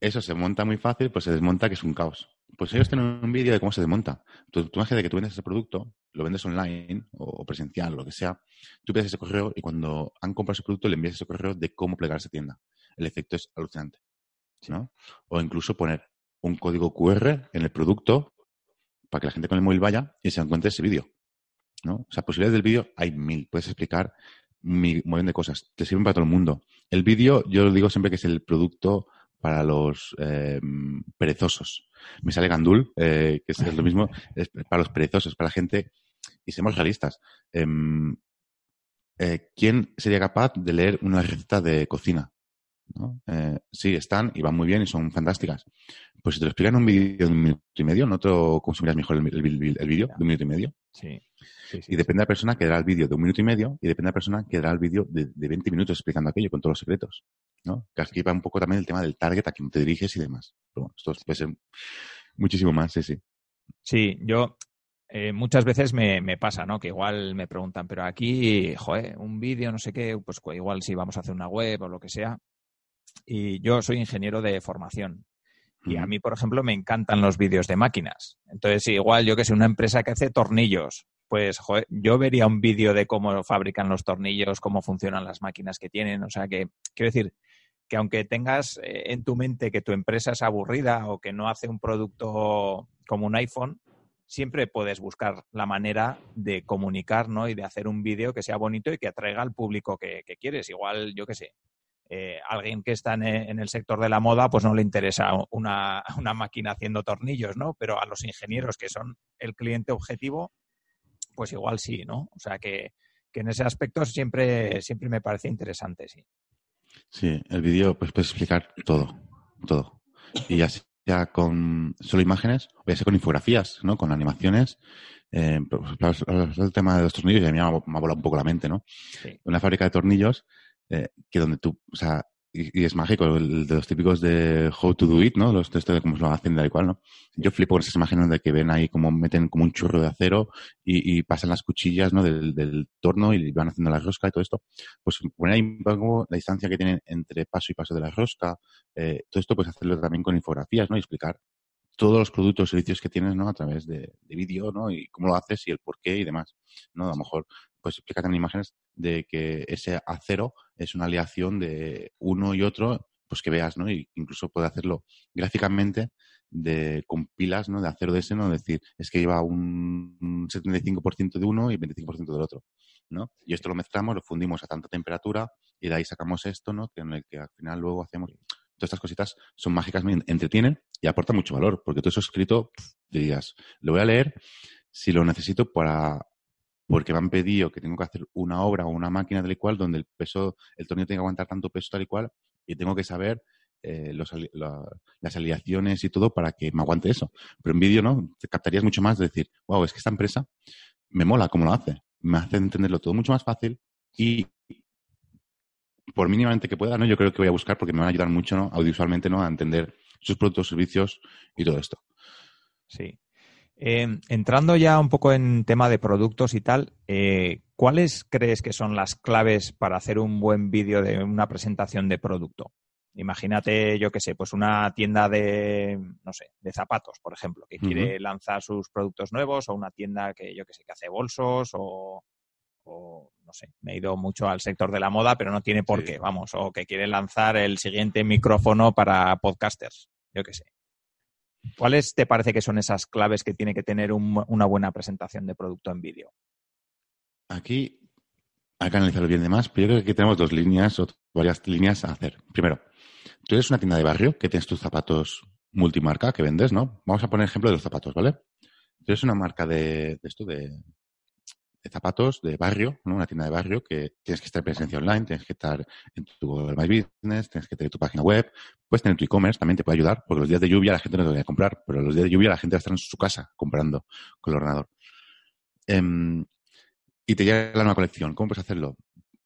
Eso se monta muy fácil, pues se desmonta, que es un caos. Pues ellos tienen un vídeo de cómo se desmonta. Tú, tú imagínate que tú vendes ese producto, lo vendes online o presencial, lo que sea. Tú pides ese correo y cuando han comprado ese producto le envías ese correo de cómo plegar esa tienda. El efecto es alucinante. ¿no? O incluso poner un código QR en el producto para que la gente con el móvil vaya y se encuentre ese vídeo. ¿no? O sea, posibilidades del vídeo hay mil. Puedes explicar mi- un montón de cosas. Te sirven para todo el mundo. El vídeo, yo lo digo siempre que es el producto para los eh, perezosos. Me sale Gandul, eh, que es, lo mismo, es para los perezosos, para la gente, y seamos realistas. Em, eh, ¿Quién sería capaz de leer una receta de cocina? ¿no? Eh, sí, están y van muy bien y son fantásticas. Pues si te lo explican en un vídeo de un minuto y medio, ¿no te lo consumirías mejor el, el- el- el vídeo de un minuto y medio? Sí. sí, sí, Y depende de la persona que dará el vídeo de un minuto y medio y depende de la persona que dará el vídeo de, de 20 minutos explicando aquello con todos los secretos. ¿No? Que aquí va un poco también el tema del target a quien te diriges y demás. Pero bueno, esto puede ser muchísimo más, sí, sí. Sí, yo eh, muchas veces me, me pasa, ¿no? Que igual me preguntan, pero aquí, joder, un vídeo, no sé qué, pues igual si vamos a hacer una web o lo que sea. Y yo soy ingeniero de formación. Y a mí, por ejemplo, me encantan los vídeos de máquinas. Entonces, igual yo que sé, una empresa que hace tornillos, pues joder, yo vería un vídeo de cómo fabrican los tornillos, cómo funcionan las máquinas que tienen. O sea, que quiero decir que aunque tengas eh, en tu mente que tu empresa es aburrida o que no hace un producto como un iPhone, siempre puedes buscar la manera de comunicar ¿no? y de hacer un vídeo que sea bonito y que atraiga al público que, quieres. Igual, yo qué sé, eh, alguien que está en, e- en el sector de la moda, pues no le interesa una, una máquina haciendo tornillos, ¿no? Pero a los ingenieros que son el cliente objetivo, pues igual sí, ¿no? O sea que, que en ese aspecto siempre, siempre me parece interesante, sí. Sí, el vídeo pues puedes explicar todo, todo. Y ya sea con solo imágenes o ya sea con infografías, ¿no? Con animaciones. Eh, pues, el tema de los tornillos ya me ha, me ha volado un poco la mente, ¿no? Sí. Una fábrica de tornillos eh, que donde tú, o sea, y, y es mágico, el de los típicos de How to Do It, ¿no? Los de esto de cómo se lo hacen tal y cual, ¿no? Yo flipo con esas imágenes de que ven ahí como meten como un churro de acero y, y pasan las cuchillas, ¿no? Del, del torno y van haciendo la rosca y todo esto. Pues poner ahí un poco la distancia que tienen entre paso y paso de la rosca. eh, todo esto pues hacerlo también con infografías, ¿no? Y explicar todos los productos y servicios que tienes, ¿no? A través de, de vídeo, ¿no? Y cómo lo haces y el por qué y demás, ¿no? A lo mejor, pues explicar también imágenes de que ese acero es una aleación de uno y otro, pues que veas, ¿no? Y incluso puede hacerlo gráficamente de, con pilas, ¿no? De acero de ese, ¿no? Decir, es que lleva un un 75% de uno y 25% del otro, ¿no? Y esto lo mezclamos, lo fundimos a tanta temperatura y de ahí sacamos esto, ¿no? Que en el que al final luego hacemos todas estas cositas son mágicas, me entretienen y aportan mucho valor, porque todo eso escrito, pf, dirías, lo voy a leer si lo necesito para porque me han pedido que tengo que hacer una obra o una máquina tal y cual donde el peso, el tornillo tiene que aguantar tanto peso tal y cual y tengo que saber eh, los la- las aleaciones y todo para que me aguante eso. Pero en vídeo, ¿no? Te captarías mucho más de decir, wow, es que esta empresa me mola cómo lo hace. Me hace entenderlo todo mucho más fácil y por mínimamente que pueda, ¿no? Yo creo que voy a buscar porque me van a ayudar mucho, ¿no? Audiovisualmente, ¿no? A entender sus productos, servicios y todo esto. Sí. Eh, entrando ya un poco en tema de productos y tal, eh, ¿cuáles crees que son las claves para hacer un buen vídeo de una presentación de producto? Imagínate, yo qué sé, pues una tienda de, no sé, de zapatos, por ejemplo, que quiere lanzar sus productos nuevos o una tienda que, yo qué sé, que hace bolsos o, o, no sé, me he ido mucho al sector de la moda, pero no tiene por Sí. qué, vamos, o que quiere lanzar el siguiente micrófono para podcasters, yo qué sé. ¿Cuáles te parece que son esas claves que tiene que tener un- una buena presentación de producto en vídeo? Aquí hay que analizarlo bien de más, pero yo creo que aquí tenemos dos líneas o varias líneas a hacer. Primero, tú eres una tienda de barrio que tienes tus zapatos multimarca que vendes, ¿no? Vamos a poner ejemplo de los zapatos, ¿vale? Tienes una marca de esto, de, de zapatos de barrio, ¿no? Una tienda de barrio que tienes que estar en presencia online, tienes que estar en tu Google My Business, tienes que tener tu página web, puedes tener tu e-commerce, también te puede ayudar, porque los días de lluvia la gente no te va a comprar, pero los días de lluvia la gente va a estar en su casa comprando con el ordenador. Em, y te llega la nueva colección. ¿Cómo puedes hacerlo?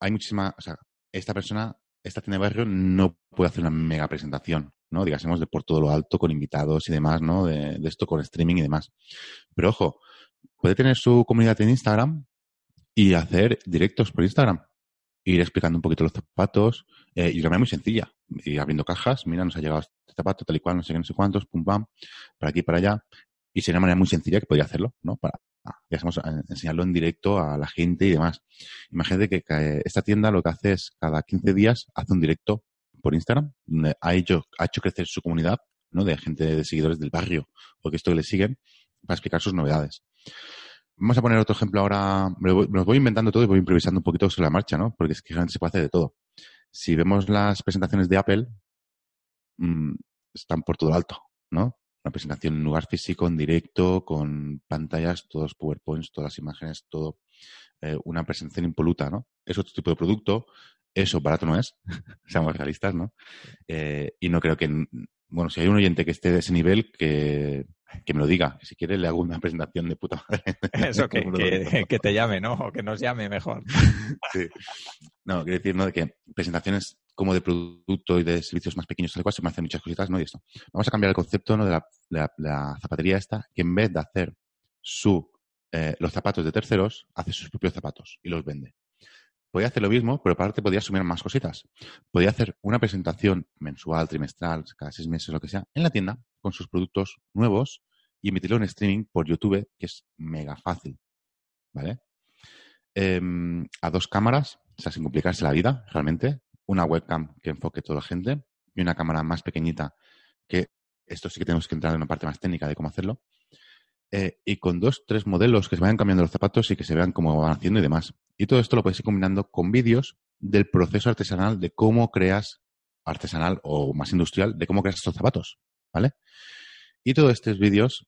Hay muchísima, o sea, esta persona, esta tienda de barrio no puede hacer una mega presentación, ¿no? Digásemos de por todo lo alto, con invitados y demás, ¿no? De, de esto con streaming y demás. Pero ojo, puede tener su comunidad en Instagram y hacer directos por Instagram. Ir explicando un poquito los zapatos eh, y de manera muy sencilla. Y abriendo cajas, mira, nos ha llegado este zapato, tal y cual, no sé qué, no sé cuántos, pum, pam, para aquí, para allá. Y sería una manera muy sencilla que podría hacerlo, ¿no? Para, digamos, enseñarlo en directo a la gente y demás. Imagínate que, que esta tienda lo que hace es cada 15 días hace un directo por Instagram, donde ha hecho, ha hecho crecer su comunidad, ¿no? De gente, de seguidores del barrio o que esto que le siguen, para explicar sus novedades. Vamos a poner otro ejemplo ahora. Me lo, voy, inventando todo y voy improvisando un poquito sobre la marcha, ¿no? Porque es que realmente se puede hacer de todo. Si vemos las presentaciones de Apple, mmm, están por todo alto, ¿no? Una presentación en lugar físico, en directo, con pantallas, todos PowerPoints, todas las imágenes, todo. Eh, una presentación impoluta, ¿no? Es otro tipo de producto. Eso barato no es, seamos realistas, ¿no? Eh, y no creo que, bueno, si hay un oyente que esté de ese nivel, que, que me lo diga. Si quiere, le hago una presentación de puta madre. Eso, que, que, que, te llame, ¿no? O que nos llame mejor. sí. No, quiero decir, ¿no? De que presentaciones como de producto y de servicios más pequeños, tal cual, se me hacen muchas cositas, ¿no? Y esto. Vamos a cambiar el concepto, ¿no? De la, de la, la zapatería esta, que en vez de hacer su, eh, los zapatos de terceros, hace sus propios zapatos y los vende. Podía hacer lo mismo, pero aparte podía asumir más cositas. Podía hacer una presentación mensual, trimestral, cada seis meses, lo que sea, en la tienda con sus productos nuevos y emitirlo en streaming por YouTube, que es mega fácil. ¿Vale? Eh, a dos cámaras, o sea, sin complicarse la vida, realmente. Una webcam que enfoque toda la gente y una cámara más pequeñita, que esto sí que tenemos que entrar en una parte más técnica de cómo hacerlo. Eh, y con dos, tres modelos que se vayan cambiando los zapatos y que se vean cómo van haciendo y demás. Y todo esto lo puedes ir combinando con vídeos del proceso artesanal de cómo creas artesanal o más industrial de cómo creas estos zapatos, ¿vale? Y todos estos vídeos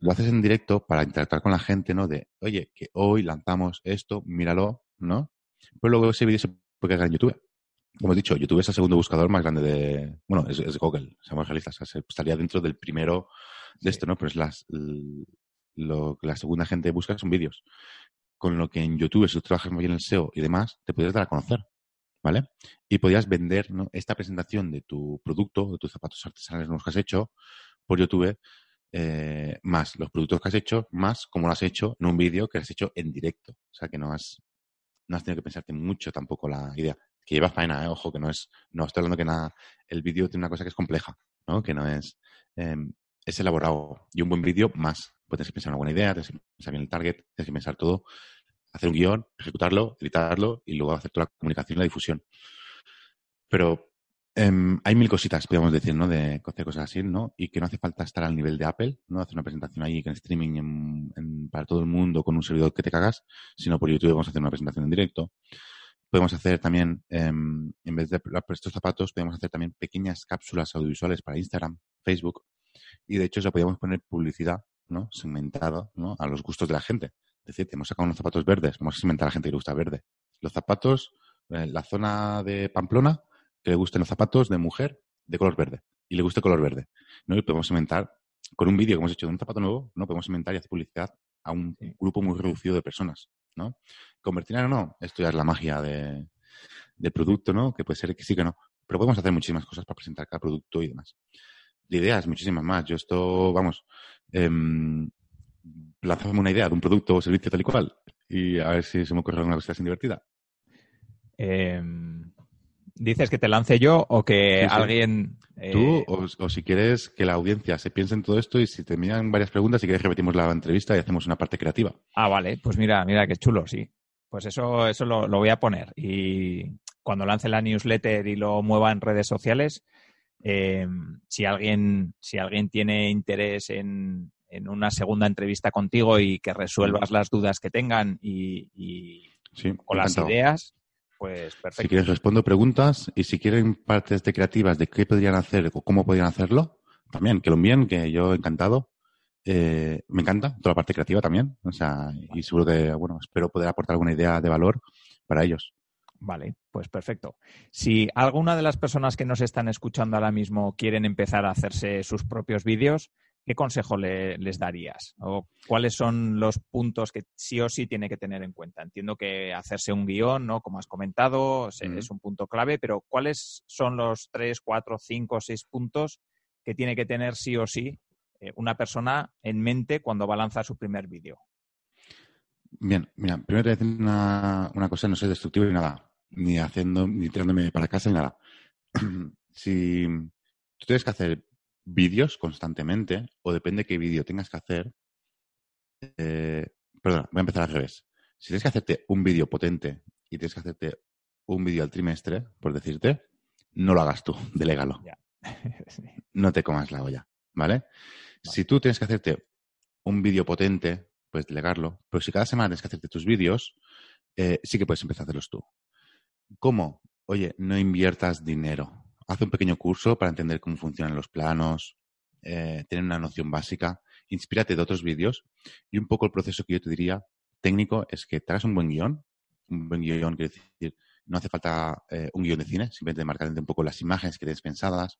lo haces en directo para interactuar con la gente, ¿no? De, oye, que hoy lanzamos esto, míralo, ¿no? Pero luego ese vídeo se puede cargar en YouTube. Como he dicho, YouTube es el segundo buscador más grande de, bueno, es, es Google, seamos realistas, o sea, estaría dentro del primero de esto, ¿no? Pero es las, lo que la segunda gente busca son vídeos. Con lo que en YouTube, si tú trabajas muy bien el SEO y demás, te puedes dar a conocer, ¿vale? Y podrías vender ¿no? esta presentación de tu producto, de tus zapatos artesanales nuevos que has hecho por YouTube, eh, más los productos que has hecho, más como lo has hecho en un vídeo que has hecho en directo. O sea, que no has, no has tenido que pensarte mucho tampoco la idea. Que lleva faena, ¿eh? ojo, que no es, no estoy hablando que nada, el vídeo tiene una cosa que es compleja, ¿no? Que no es, eh, es elaborado. Y un buen vídeo más. Puedes pensar una buena idea, tienes que pensar bien el target, tienes que pensar todo, hacer un guion, ejecutarlo, editarlo y luego hacer toda la comunicación y la difusión. Pero eh, hay mil cositas, podríamos decir, ¿no? De hacer cosas así, ¿no? Y que no hace falta estar al nivel de Apple, ¿no? Hacer una presentación ahí en streaming para todo el mundo con un servidor que te cagas, sino por YouTube vamos a hacer una presentación en directo. Podemos hacer también, eh, en vez de estos zapatos, podemos hacer también pequeñas cápsulas audiovisuales para Instagram, Facebook, y de hecho eso podríamos poner publicidad, ¿no? Segmentada, ¿no? A los gustos de la gente. Es decir, hemos sacado unos zapatos verdes, vamos a segmentar a la gente que le gusta verde. Los zapatos, en la zona de Pamplona, que le gusten los zapatos de mujer de color verde y le guste color verde. ¿no? Y podemos segmentar con un vídeo que hemos hecho de un zapato nuevo, ¿no? Podemos segmentar y hacer publicidad a un grupo muy reducido de personas, ¿no? Convertir o no, esto ya es la magia de, del producto, ¿no? Que puede ser que sí que no. Pero podemos hacer muchísimas cosas para presentar cada producto y demás de ideas, muchísimas más. Yo esto, vamos, eh, lanzamos una idea de un producto o servicio tal y cual y a ver si se me ocurre alguna cosa así divertida. Eh, ¿Dices que te lance yo o que sí, sí. alguien... Eh... Tú, o, o, si quieres que la audiencia se piense en todo esto y si te miran varias preguntas, si quieres repetimos la entrevista y hacemos una parte creativa. Ah, vale, pues mira, mira qué chulo, sí. Pues eso, eso lo, lo voy a poner. Y cuando lance la newsletter y lo mueva en redes sociales, eh, si, alguien, si alguien tiene interés en, en, una segunda entrevista contigo y que resuelvas las dudas que tengan y, y sí, o las ideas, pues perfecto. Si quieres respondo preguntas y si quieren partes de creativas de qué podrían hacer o cómo podrían hacerlo, también, que lo envíen, que yo encantado. Eh, me encanta toda la parte creativa también. O sea, y seguro que, bueno, espero poder aportar alguna idea de valor para ellos. Vale, pues perfecto. Si alguna de las personas que nos están escuchando ahora mismo quieren empezar a hacerse sus propios vídeos, ¿qué consejo les darías? ¿O cuáles son los puntos que sí o sí tiene que tener en cuenta? Entiendo que hacerse un guion, ¿no? Como has comentado, es un punto clave, pero ¿cuáles son los tres, cuatro, cinco, seis puntos que tiene que tener sí o sí eh, una persona en mente cuando va a lanzar su primer vídeo? Bien, mira, primero te voy a decir una, una cosa, no soy destructivo ni nada ni haciendo, ni tirándome para casa ni nada. si tú tienes que hacer vídeos constantemente, o depende qué vídeo tengas que hacer, eh, perdón, voy a empezar al revés. Si tienes que hacerte un vídeo potente y tienes que hacerte un vídeo al trimestre, por decirte, no lo hagas tú, delégalo. no te comas la olla, ¿vale? Si tú tienes que hacerte un vídeo potente, puedes delegarlo, pero si cada semana tienes que hacerte tus vídeos, eh, sí que puedes empezar a hacerlos tú. ¿Cómo? Oye, no inviertas dinero. Haz un pequeño curso para entender cómo funcionan los planos, eh, tener una noción básica, inspírate de otros vídeos y un poco el proceso que yo te diría técnico es que te un buen guion. Un buen guion quiere decir, no hace falta eh, un guion de cine, simplemente marcar un poco las imágenes que tienes pensadas,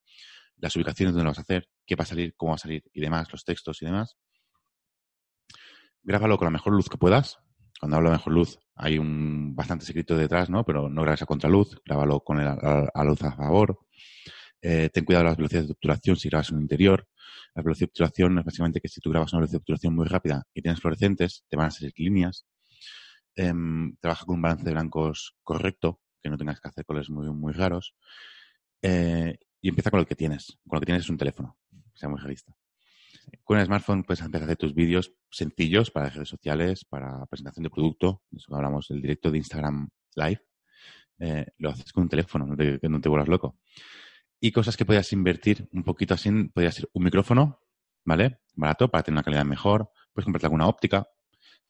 las ubicaciones donde lo vas a hacer, qué va a salir, cómo va a salir y demás, los textos y demás. Grábalo con la mejor luz que puedas, cuando hablo mejor luz, hay un bastante secreto detrás, ¿no? Pero no grabes a contraluz, grábalo con el, a, luz a favor. Eh, ten cuidado de las velocidades de obturación si grabas en un interior. La velocidad de obturación es básicamente que si tú grabas una velocidad de obturación muy rápida y tienes fluorescentes, te van a salir líneas. Em, trabaja con un balance de blancos correcto, que no tengas que hacer colores muy, muy raros. Eh, y empieza con lo que tienes. Con lo que tienes es un teléfono. Sea muy realista. Con el smartphone puedes empezar a hacer tus vídeos sencillos para redes sociales, para presentación de producto. Eso hablamos del directo de Instagram Live. Eh, lo haces con un teléfono, no te, no te vuelvas loco. Y cosas que podías invertir un poquito así, podría ser un micrófono, ¿vale? Barato, para tener una calidad mejor. Puedes comprarte alguna óptica,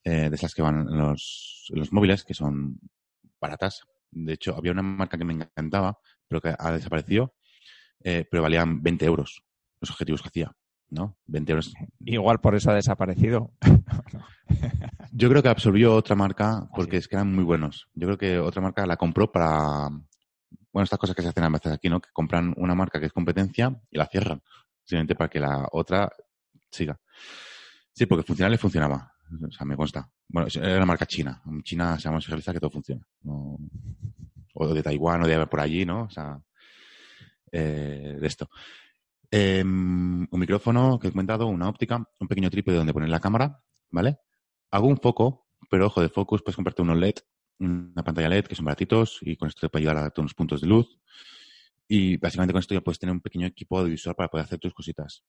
eh, de esas que van en los, móviles, que son baratas. De hecho, había una marca que me encantaba, pero que ha desaparecido, eh, pero valían 20 euros los objetivos que hacía. ¿No? 20 euros. Igual por eso ha desaparecido. Yo creo que absorbió otra marca porque es que eran muy buenos. Yo creo que otra marca la compró para, bueno, estas cosas que se hacen a veces aquí, ¿no? Que compran una marca que es competencia y la cierran, simplemente para que la otra siga. Sí, porque funcionar le funcionaba. O sea, me consta. Bueno, era una marca china. En China se llama que todo funciona. O de Taiwán o de por allí, ¿no? O sea, eh, de esto. Em, un micrófono que he comentado, una óptica, un pequeño trípode donde poner la cámara, ¿vale? Hago un foco, pero ojo, de focus puedes comprarte unos LED, una pantalla LED que son baratitos y con esto te puede ayudar a todos unos puntos de luz. Y básicamente con esto ya puedes tener un pequeño equipo audiovisual para poder hacer tus cositas.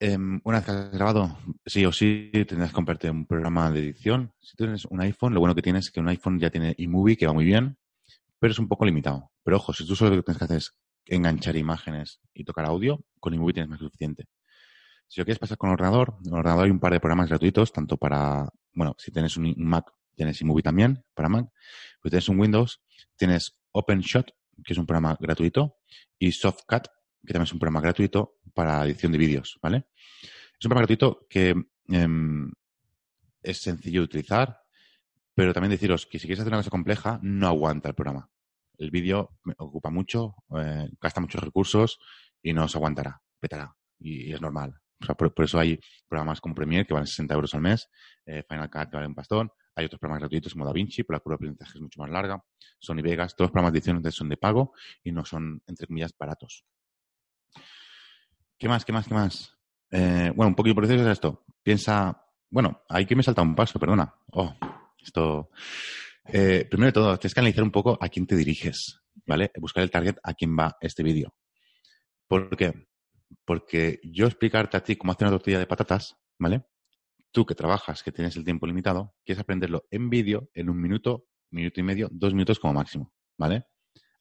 Em, una vez que has grabado, sí o sí tendrás que comprarte un programa de edición. Si tienes un iPhone, lo bueno que tienes es que un iPhone ya tiene iMovie, que va muy bien, pero es un poco limitado. Pero ojo, si tú solo lo que tienes que hacer es enganchar imágenes y tocar audio, con iMovie tienes más suficiente. Si lo quieres pasar con ordenador, en ordenador hay un par de programas gratuitos, tanto para, bueno, si tienes un Mac, tienes iMovie también para Mac. Si tienes un Windows, tienes OpenShot, que es un programa gratuito, y SoftCut, que también es un programa gratuito para edición de vídeos, ¿vale? Es un programa gratuito que em, es sencillo de utilizar, pero también deciros que si quieres hacer una cosa compleja, no aguanta el programa el vídeo ocupa mucho, eh, gasta muchos recursos y no se aguantará, petará. Y, es normal. por, eso hay programas como Premiere que valen 60 euros al mes, eh, Final Cut que vale un pastón, hay otros programas gratuitos como DaVinci, pero la curva de aprendizaje es mucho más larga, Sony Vegas, todos los programas de edición son de pago y no son, entre comillas, baratos. ¿Qué más? ¿Qué más? ¿Qué más? Eh, bueno, un poquito por decir esto. Piensa, bueno, hay que me salta un paso, perdona. Oh, esto eh, primero de todo, tienes que analizar un poco a quién te diriges, ¿vale? Buscar el target a quién va este vídeo. ¿Por qué? Porque yo explicarte a ti cómo hacer una tortilla de patatas, ¿vale? Tú que trabajas, que tienes el tiempo limitado, quieres aprenderlo en vídeo en un minuto, minuto y medio, dos minutos como máximo, ¿vale?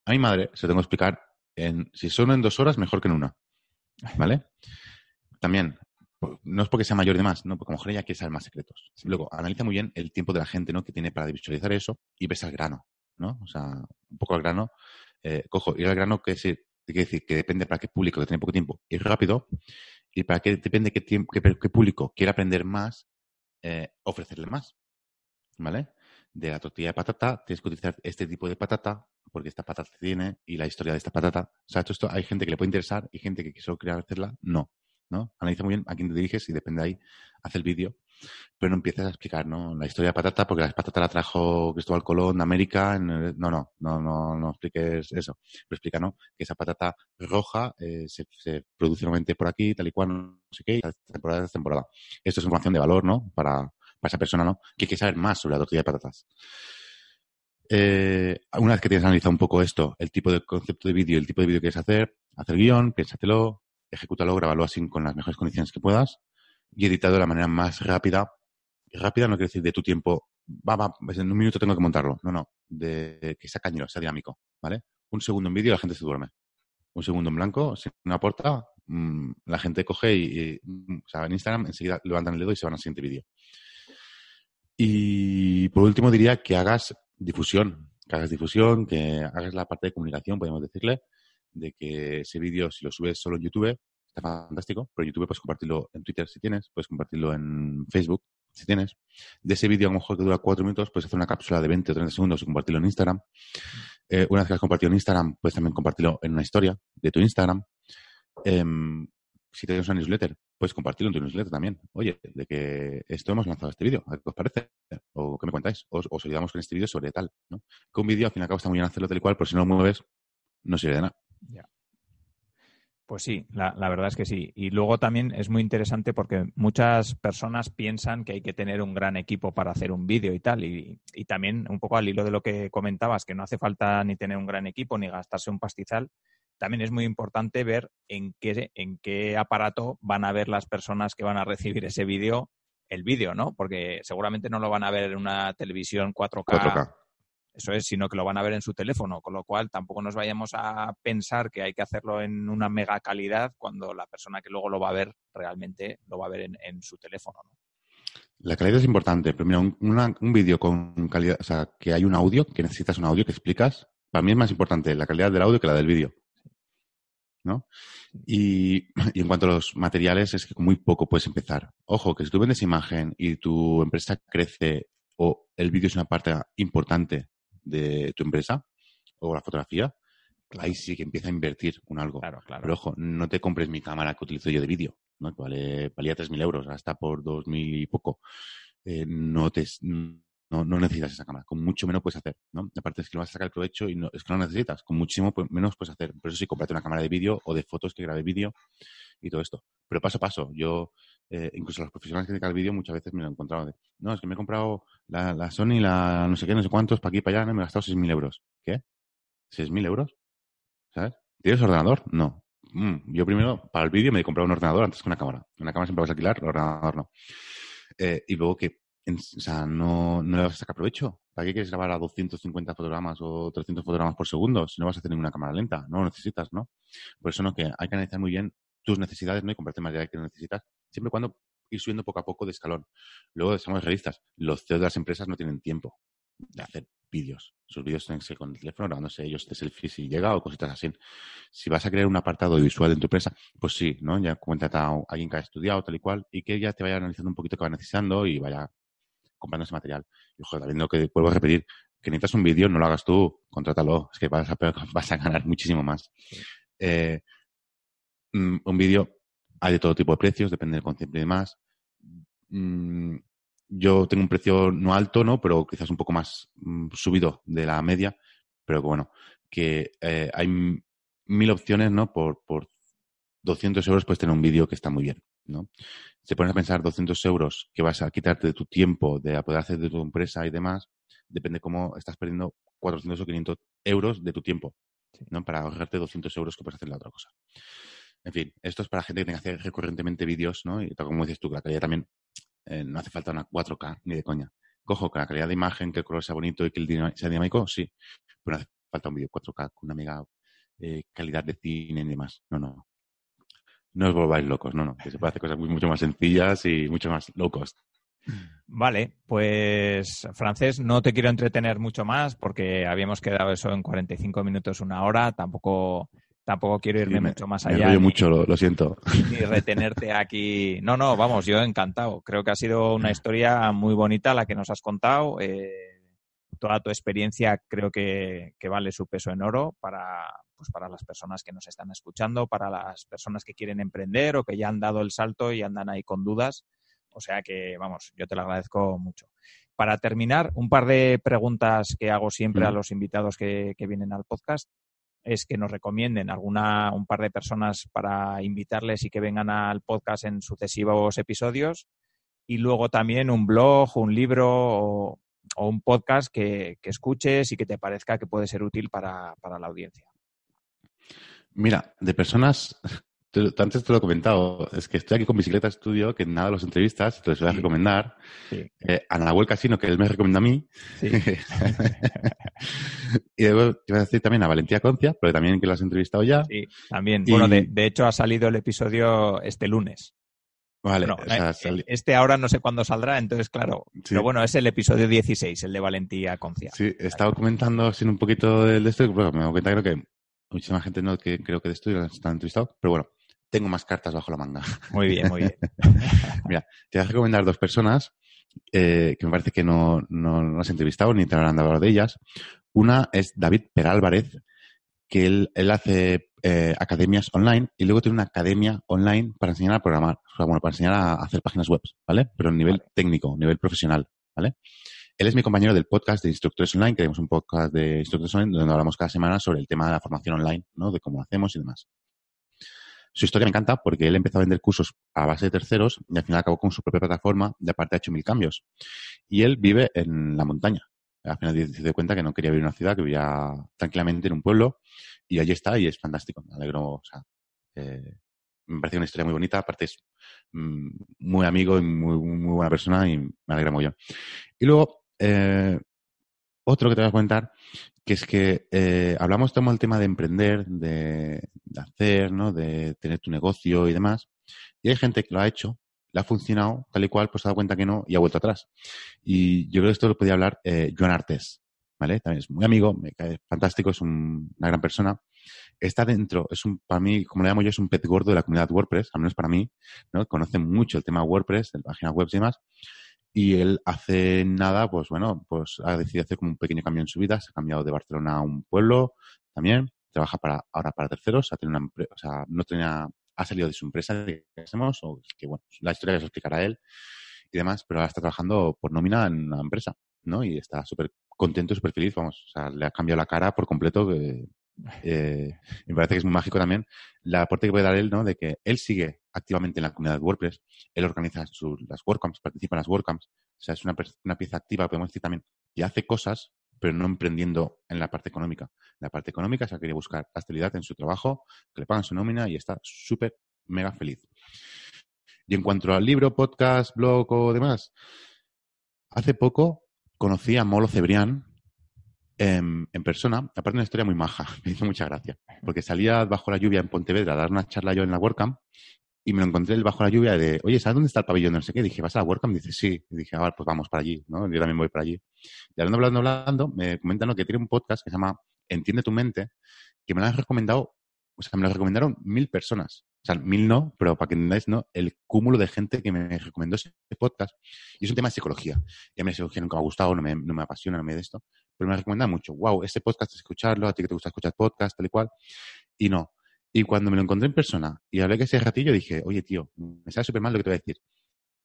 A mi madre se lo tengo que explicar en, si son en dos horas, mejor que en una, ¿vale? También, no es porque sea mayor de más, no, porque a lo mejor ella quiere saber más secretos. Luego, analiza muy bien el tiempo de la gente, ¿no? Que tiene para visualizar eso y ves al grano, ¿no? O sea, un poco al grano. Eh, cojo, ir al grano que es ¿Qué quiere decir? Que depende para qué público que tiene poco tiempo y rápido, y para qué depende qué, tiempo, qué, qué público quiere aprender más, eh, ofrecerle más. ¿Vale? De la tortilla de patata, tienes que utilizar este tipo de patata, porque esta patata tiene, y la historia de esta patata. O sea, esto hay gente que le puede interesar y gente que solo quiere hacerla, no. ¿No? Analiza muy bien a quién te diriges y depende de ahí, hace el vídeo. Pero no empieces a explicar, ¿no? La historia de patata, porque la patata la trajo Cristóbal Colón de América. No, no, no, no, no expliques eso. Pero explica, ¿no? Que esa patata roja eh, se, se, produce normalmente por aquí, tal y cual, no sé qué, temporada es temporada. Esto es información de valor, ¿no? Para, para esa persona, ¿no? Que quiere saber más sobre la tortilla de patatas. Eh, una vez que tienes analizado un poco esto, el tipo de concepto de vídeo, el tipo de vídeo que quieres hacer, hacer guion, piénsatelo, ejecútalo, grábalo así con las mejores condiciones que puedas y editado de la manera más rápida. Rápida no quiere decir de tu tiempo, va, va, en un minuto tengo que montarlo. No, no, de que sea cañero, sea dinámico, ¿vale? Un segundo en vídeo la gente se duerme. Un segundo en blanco, sin una puerta, mmm, la gente coge y, y, o sea, en Instagram enseguida levantan el dedo y se van al siguiente vídeo. Y por último diría que hagas difusión, que hagas difusión, que hagas la parte de comunicación, podemos decirle, de que ese vídeo, si lo subes solo en YouTube, está fantástico, pero en YouTube puedes compartirlo en Twitter si tienes, puedes compartirlo en Facebook si tienes. De ese vídeo, a lo mejor que dura cuatro minutos, puedes hacer una cápsula de 20 o 30 segundos y compartirlo en Instagram. Eh, una vez que has compartido en Instagram, puedes también compartirlo en una historia de tu Instagram. Eh, si tienes una newsletter, puedes compartirlo en tu newsletter también. Oye, de que esto hemos lanzado este vídeo, ¿qué os parece? ¿O qué me contáis? Os, os ayudamos con este vídeo sobre tal, ¿no? Que un vídeo, al fin y al cabo, está muy bien hacerlo tal y cual, pero si no lo mueves, no sirve de nada. Pues sí, la, la, verdad es que sí. Y luego también es muy interesante porque muchas personas piensan que hay que tener un gran equipo para hacer un vídeo y tal. Y, y, también un poco al hilo de lo que comentabas, que no hace falta ni tener un gran equipo ni gastarse un pastizal. También es muy importante ver en qué, en qué aparato van a ver las personas que van a recibir ese vídeo el vídeo, ¿no? Porque seguramente no lo van a ver en una televisión 4K. 4K. Eso es, sino que lo van a ver en su teléfono, con lo cual tampoco nos vayamos a pensar que hay que hacerlo en una mega calidad cuando la persona que luego lo va a ver realmente lo va a ver en, en su teléfono. ¿no? La calidad es importante. Primero, un, una, un vídeo con calidad, o sea, que hay un audio, que necesitas un audio que explicas, para mí es más importante la calidad del audio que la del vídeo. ¿no? Y, y, en cuanto a los materiales, es que con muy poco puedes empezar. Ojo, que si tú vendes imagen y tu empresa crece o el vídeo es una parte importante de tu empresa o la fotografía, claro. ahí sí que empieza a invertir un algo. Claro, claro. Pero ojo, no te compres mi cámara que utilizo yo de vídeo, ¿no? que vale, valía 3.000 euros, hasta por 2.000 y poco. Eh, no te... No, no, necesitas esa cámara. Con mucho menos puedes hacer, ¿no? Aparte es que lo vas a sacar el provecho y no, es que no necesitas. Con muchísimo menos puedes hacer. Por eso sí, cómprate una cámara de vídeo o de fotos que grabe vídeo y todo esto. Pero paso a paso. Yo, eh, incluso los profesionales que dedican al vídeo muchas veces me lo he encontrado no, es que me he comprado la, la Sony, la no sé qué, no sé cuántos, para aquí, para allá, no, me he gastado 6.000 euros. ¿Qué? ¿6.000 euros? ¿Sabes? ¿Tienes ordenador? No. Mm, yo primero, para el vídeo, me he comprado un ordenador antes que una cámara. Una cámara siempre vas a alquilar, el ordenador no. Eh, y luego que o sea, no, no le vas a sacar provecho. ¿Para qué quieres grabar a 250 fotogramas o 300 fotogramas por segundo si no vas a hacer ninguna cámara lenta? No lo necesitas, ¿no? Por eso no, que hay que analizar muy bien tus necesidades ¿no? y comprarte material que necesitas, siempre y cuando ir subiendo poco a poco de escalón. Luego, somos realistas, los CEOs de las empresas no tienen tiempo de hacer vídeos. Sus vídeos tienen que ser con el teléfono, grabándose ellos de selfie si llega o cositas así. Si vas a crear un apartado visual en tu empresa, pues sí, ¿no? Ya cuéntate a alguien que ha estudiado tal y cual y que ya te vaya analizando un poquito qué va necesitando y vaya comprando ese material. Y ojo, también lo que vuelvo a repetir, que necesitas un vídeo, no lo hagas tú, contrátalo, es que vas a, vas a ganar muchísimo más. Sí. Eh, un vídeo hay de todo tipo de precios, depende del concepto y demás. Mm, yo tengo un precio no alto, ¿no? Pero quizás un poco más mm, subido de la media, pero bueno, que eh, hay mil opciones, ¿no? Por, por 200 euros puedes tener un vídeo que está muy bien, ¿no? Si pones a pensar 200 euros que vas a quitarte de tu tiempo, de poder hacer de tu empresa y demás, depende cómo estás perdiendo 400 o 500 euros de tu tiempo, ¿no? Para ahorrarte 200 euros que puedes hacer la otra cosa. En fin, esto es para gente que tenga que hacer recurrentemente vídeos, ¿no? Y como dices tú, la calidad también eh, no hace falta una 4K ni de coña. Cojo que la calidad de imagen, que el color sea bonito y que el sea dinámico, sí. Pero no hace falta un vídeo 4K con una mega eh, calidad de cine y demás. No, no. No os volváis locos, no, no. Que se puede hacer cosas muy, mucho más sencillas y mucho más low cost. Vale, pues francés, no te quiero entretener mucho más porque habíamos quedado eso en 45 minutos, una hora. Tampoco tampoco quiero irme Sí, me- mucho más me allá. enrollo ni- mucho, lo, lo siento. ni retenerte aquí. No, no, vamos, yo encantado. Creo que ha sido una historia muy bonita la que nos has contado. Eh, toda tu experiencia creo que, que vale su peso en oro para, pues para las personas que nos están escuchando, para las personas que quieren emprender o que ya han dado el salto y andan ahí con dudas. O sea que, vamos, yo te lo agradezco mucho. Para terminar, un par de preguntas que hago siempre a los invitados que, que vienen al podcast es que nos recomienden alguna, un par de personas para invitarles y que vengan al podcast en sucesivos episodios. Y luego también un blog, un libro o, o un podcast que, que escuches y que te parezca que puede ser útil para, para la audiencia. Mira, de personas, te lo- antes te lo he comentado, es que estoy aquí con Bicicleta Estudio, que nada los entrevistas, te los voy a Sí. recomendar. Sí. Eh, a Nahuel Casino, que él me recomienda a mí. Sí. y luego te voy a decir también a Valentía Concia, pero también que lo has entrevistado ya. Sí, también. Y- Bueno, de, de hecho ha salido el episodio este lunes. Vale, Bueno, o sea, eh, sali- este ahora no sé cuándo saldrá, entonces claro. Pero bueno, es el episodio 16, el de Valentía Concia. Sí, he estado comentando sin un poquito del de esto, bueno, me doy cuenta creo que muchísima gente no que creo que de esto ya están entrevistados, pero bueno, tengo más cartas bajo la manga. Muy bien, muy bien. Te voy a recomendar dos personas eh, que me parece que no, no, no has entrevistado ni te habrán dado de ellas. Una es David Perálvarez, que él, él hace eh, academias online y luego tiene una academia online para enseñar a programar, o sea, bueno, para enseñar a hacer páginas web, ¿vale? Pero a nivel técnico, nivel profesional, ¿vale? Él es mi compañero del podcast de Instructores Online, que tenemos un podcast de Instructores Online donde hablamos cada semana sobre el tema de la formación online, ¿no? De cómo lo hacemos y demás. Su historia me encanta porque él empezó a vender cursos a base de terceros y al final acabó con su propia plataforma y aparte ha hecho mil cambios. Y él vive en la montaña. Al final se dio cuenta que no quería vivir en una ciudad, que vivía tranquilamente en un pueblo y allí está y es fantástico. Me alegro, o sea, eh, me parece una historia muy bonita. Aparte es mm, muy amigo y muy, muy buena persona y me alegra mucho. Y luego, eh, otro que te voy a comentar, que es que eh, hablamos todo el tema de emprender, de, de hacer, ¿no? De tener tu negocio y demás. Y hay gente que lo ha hecho, le ha funcionado tal y cual, pues se ha dado cuenta que no y ha vuelto atrás. Y yo creo que esto lo podía hablar eh, Joan Artes, ¿vale? También es muy amigo, me cae fantástico, es un- una gran persona. Está dentro, es un, para mí, como le llamo yo, es un pez gordo de la comunidad WordPress, al menos para mí, ¿no? Conoce mucho el tema WordPress, de páginas web y demás. Y él hace nada, pues bueno, pues ha decidido hacer como un pequeño cambio en su vida. Se ha cambiado de Barcelona a un pueblo también. Trabaja para, ahora para terceros. Ha tenido una empre- o sea, no tenía, ha salido de su empresa, digamos, o que bueno, la historia que se explicará él y demás, pero ahora está trabajando por nómina en una empresa, ¿no? Y está súper contento, súper feliz, vamos, o sea, le ha cambiado la cara por completo, que, eh, me parece que es muy mágico también la aporte que puede dar él, ¿no? De que él sigue activamente en la comunidad de WordPress, él organiza sus, las WordCamps, participa en las WordCamps, o sea, es una, una pieza activa, podemos decir también, y hace cosas, pero no emprendiendo en la parte económica. La parte económica se quería buscar la estabilidad en su trabajo, que le pagan su nómina y está súper, mega feliz. Y en cuanto al libro, podcast, blog o demás, hace poco conocí a Molo Cebrián en, en persona. Aparte, una historia muy maja, me hizo mucha gracia. Porque salía bajo la lluvia en Pontevedra a dar una charla yo en la WordCamp y me lo encontré bajo la lluvia de, oye, ¿sabes dónde está el pabellón? No sé qué. Dije, ¿vas a la WordCamp? Dice, sí. Y dije, ah, pues vamos para allí, ¿no? Yo también voy para allí. Y hablando, hablando, hablando, me comentan ¿no? que tiene un podcast que se llama Entiende tu mente, que me lo han recomendado, o sea, me lo recomendaron mil personas. O sea, mil no, pero para que entendáis, ¿no? El cúmulo de gente que me recomendó ese podcast. Y es un tema de psicología. Y a mí la psicología nunca me ha gustado, no me, no me apasiona, no me de esto. Pero me recomienda mucho. Wow, ese podcast, escucharlo, a ti que te gusta escuchar podcast, tal y cual. Y no. Y cuando me lo encontré en persona y hablé que ese ratillo, dije, oye, tío, me sabe súper mal lo que te voy a decir.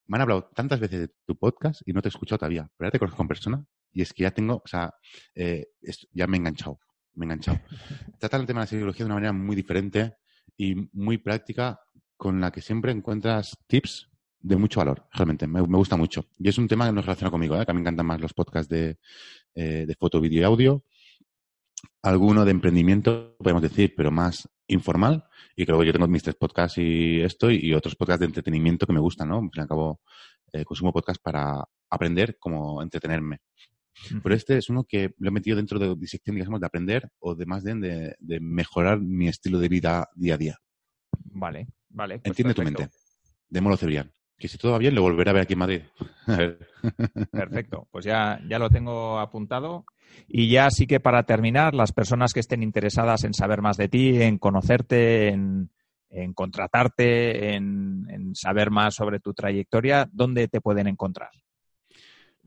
Me han hablado tantas veces de tu podcast y no te he escuchado todavía, pero ya te conozco en persona y es que ya tengo, o sea, eh, ya me he enganchado, me he enganchado. Trata el tema de la psicología de una manera muy diferente y muy práctica con la que siempre encuentras tips de mucho valor, realmente, me, me gusta mucho. Y es un tema que no relaciona conmigo, ¿eh? que a mí me encantan más los podcasts de, eh, de foto, vídeo y audio, alguno de emprendimiento, podemos decir, pero más informal. Y creo que yo tengo mis tres podcasts y esto, y, y otros podcasts de entretenimiento que me gustan, ¿no? Al fin y al cabo, eh, consumo podcast para aprender como entretenerme. Pero este es uno que lo he metido dentro de disección, digamos, de aprender o de más bien de, de mejorar mi estilo de vida día a día. Vale, vale. pues Entiende tu mente. De Molo Cebrián. Que si todo va bien, lo volveré a ver aquí en Madrid. Perfecto, pues ya, ya lo tengo apuntado. Y ya sí que para terminar, las personas que estén interesadas en saber más de ti, en conocerte, en, contratarte, en, saber más sobre tu trayectoria, ¿dónde te pueden encontrar?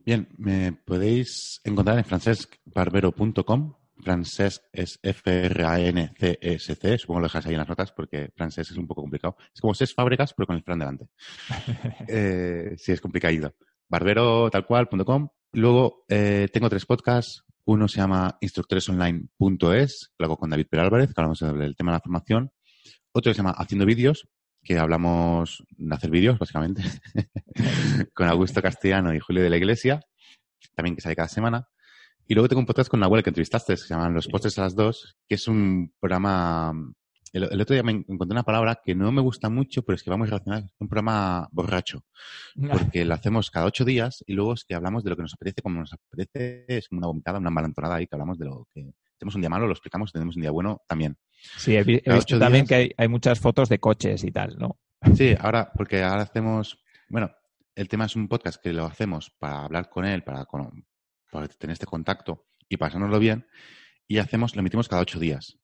Bien, me podéis encontrar en francesbarbero.com. Francesc es F-R-A-N-C-E-S-C. Supongo que lo dejas ahí en las notas porque francés es un poco complicado. Es como SES Fábricas, pero con el Fran delante. eh, sí, es complicado. Barbero tal cual.com. Luego eh, tengo tres podcasts. Uno se llama instructoresonline.es, lo hago con David Perálvarez, que hablamos del tema de la formación. Otro se llama Haciendo Vídeos, que hablamos de hacer vídeos, básicamente, con Augusto Castellano y Julio de la Iglesia, también que sale cada semana. Y luego tengo un podcast con Nahuel que entrevistaste, que se llaman Los Postres a las Dos, que es un programa... El, otro día me encontré una palabra que no me gusta mucho, pero es que va muy relacionada. Es un programa borracho. Porque lo hacemos cada ocho días y luego es que hablamos de lo que nos apetece, como nos apetece. Es como una vomitada, una embalantonada ahí que hablamos de lo que tenemos un día malo, lo explicamos, tenemos un día bueno también. Sí, he, visto también que hay, hay, muchas fotos de coches y tal, ¿no? Sí, ahora, porque ahora hacemos, bueno, el tema es un podcast que lo hacemos para hablar con él, para, para tener este contacto y pasárnoslo bien. Y hacemos, lo emitimos cada ocho días.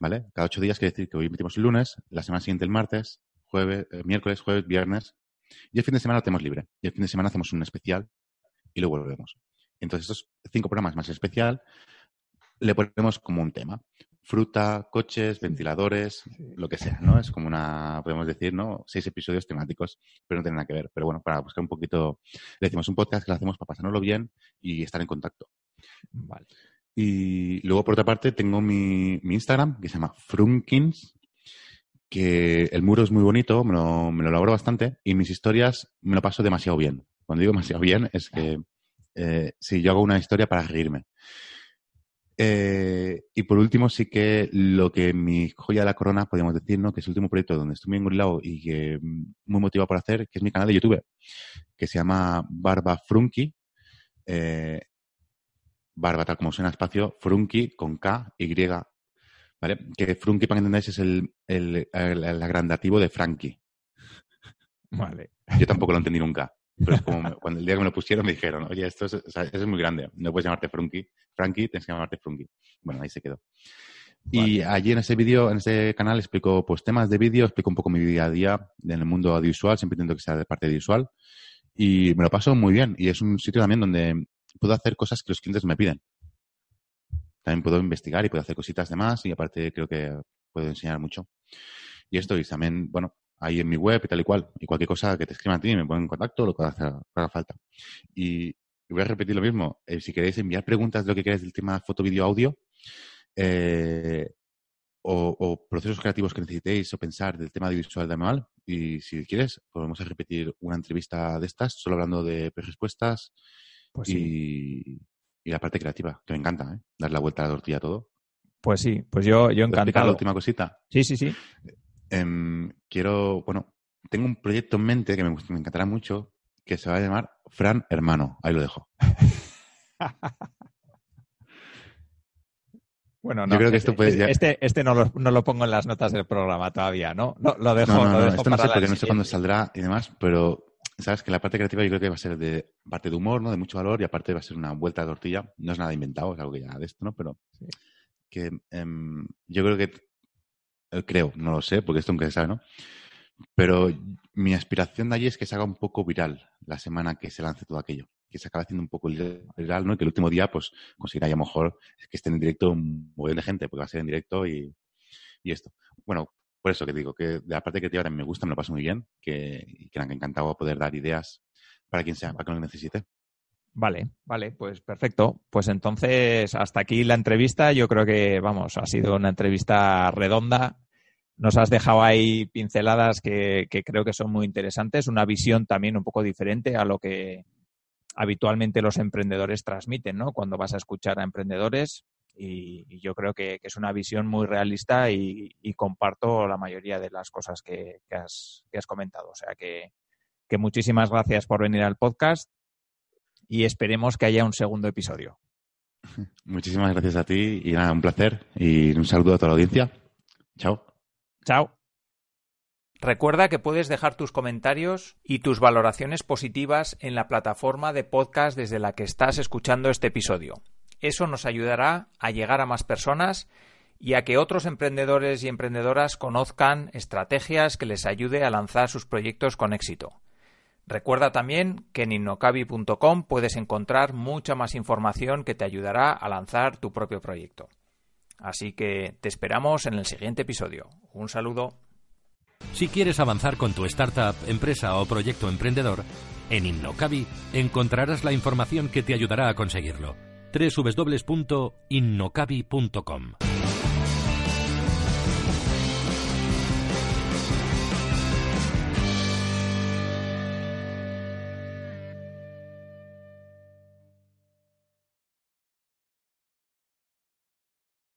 ¿Vale? Cada ocho días quiere decir que hoy emitimos el lunes, la semana siguiente el martes, jueves, eh, miércoles, jueves, viernes. Y el fin de semana lo tenemos libre. Y el fin de semana hacemos un especial y luego volvemos. Entonces, estos cinco programas más especial le ponemos como un tema. Fruta, coches, ventiladores, lo que sea, ¿no? Es como una, podemos decir, ¿no? Seis episodios temáticos, pero no tienen nada que ver. Pero bueno, para buscar un poquito, le decimos un podcast que lo hacemos para pasárnoslo bien y estar en contacto. Vale. Y luego, por otra parte, tengo mi, Instagram, que se llama Frunkins, que el muro es muy bonito, me lo, me lo elaboro bastante, y mis historias me lo paso demasiado bien. Cuando digo demasiado bien, es que eh, si yo hago una historia para reírme. Eh, y por último, sí que lo que mi joya de la corona, podríamos decir, ¿no? que es el último proyecto donde estoy muy engolado y que mm, muy motivado por hacer, que es mi canal de YouTube, que se llama Barba Frunky. Eh, barba, tal como suena espacio, Frunky con K, Y. ¿Vale? Que Frunky, para que entendáis, es el, el, el, agrandativo de Frankie. Vale. Yo tampoco lo entendí nunca. Pero es como cuando el día que me lo pusieron me dijeron, oye, esto es, es muy grande, no puedes llamarte Frunky. Frankie, tienes que llamarte Frunky. Bueno, ahí se quedó. Y allí en ese vídeo, en ese canal, explico pues temas de vídeo, explico un poco mi día a día en el mundo audiovisual, siempre intento que sea de parte visual. Y me lo paso muy bien. Y es un sitio también donde puedo hacer cosas que los clientes me piden. También puedo investigar y puedo hacer cositas de más y aparte creo que puedo enseñar mucho. Y esto, y también, bueno, ahí en mi web y tal y cual. Y cualquier cosa que te escriban a ti, me ponen en contacto, lo que haga falta. Y voy a repetir lo mismo. Eh, si queréis enviar preguntas de lo que queráis del tema foto, vídeo, audio, eh, o, procesos creativos que necesitéis o pensar del tema de visual de manual, y si quieres, podemos repetir una entrevista de estas, solo hablando de respuestas pues y, la parte creativa, que me encanta, ¿eh? dar la vuelta a la tortilla a todo. Pues sí, pues yo, yo encantado. la última cosita? Sí, sí, sí. Em, quiero, bueno, tengo un proyecto en mente que me, me encantará mucho, que se va a llamar Fran Hermano. Ahí lo dejo. Bueno, no, este, este, este, no, lo, no, lo, pongo en las notas del programa todavía, ¿no? no lo dejo. No, no, esto no sé porque no sé cuándo saldrá y demás, pero sabes que la parte creativa yo creo que va a ser de parte de humor, ¿no? De mucho valor y aparte va a ser una vuelta de tortilla. No es nada inventado, es algo que ya de esto, ¿no? Pero que em, yo creo que creo, no lo sé, porque esto nunca se sabe, ¿no? Pero mi aspiración de allí es que se haga un poco viral la semana que se lance todo aquello. Que se acabe haciendo un poco viral, ¿no? Y que el último día, pues, conseguirá ya mejor que esté en directo un montón de gente, porque va a ser en directo y, esto. Bueno, por eso que digo, que de la parte creativa también me gusta, me lo paso muy bien, que, y que encantado poder dar ideas para quien sea, para que lo necesite. Vale, vale, pues perfecto. Pues entonces, hasta aquí la entrevista. Yo creo que, vamos, ha sido una entrevista redonda, nos has dejado ahí pinceladas que, creo que son muy interesantes, una visión también un poco diferente a lo que habitualmente los emprendedores transmiten, ¿no? Cuando vas a escuchar a emprendedores y, yo creo que, es una visión muy realista y, comparto la mayoría de las cosas que, has, comentado. O sea que, que muchísimas gracias por venir al podcast y esperemos que haya un segundo episodio. Muchísimas gracias a ti y nada, un placer y un saludo a toda la audiencia. Chao. Chao. Recuerda que puedes dejar tus comentarios y tus valoraciones positivas en la plataforma de podcast desde la que estás escuchando este episodio. Eso nos ayudará a llegar a más personas y a que otros emprendedores y emprendedoras conozcan estrategias que les ayude a lanzar sus proyectos con éxito. Recuerda también que en innocabi.com puedes encontrar mucha más información que te ayudará a lanzar tu propio proyecto. Así que te esperamos en el siguiente episodio. Un saludo. Si quieres avanzar con tu startup, empresa o proyecto emprendedor, en Innocabi encontrarás la información que te ayudará a conseguirlo. www.innocabi.com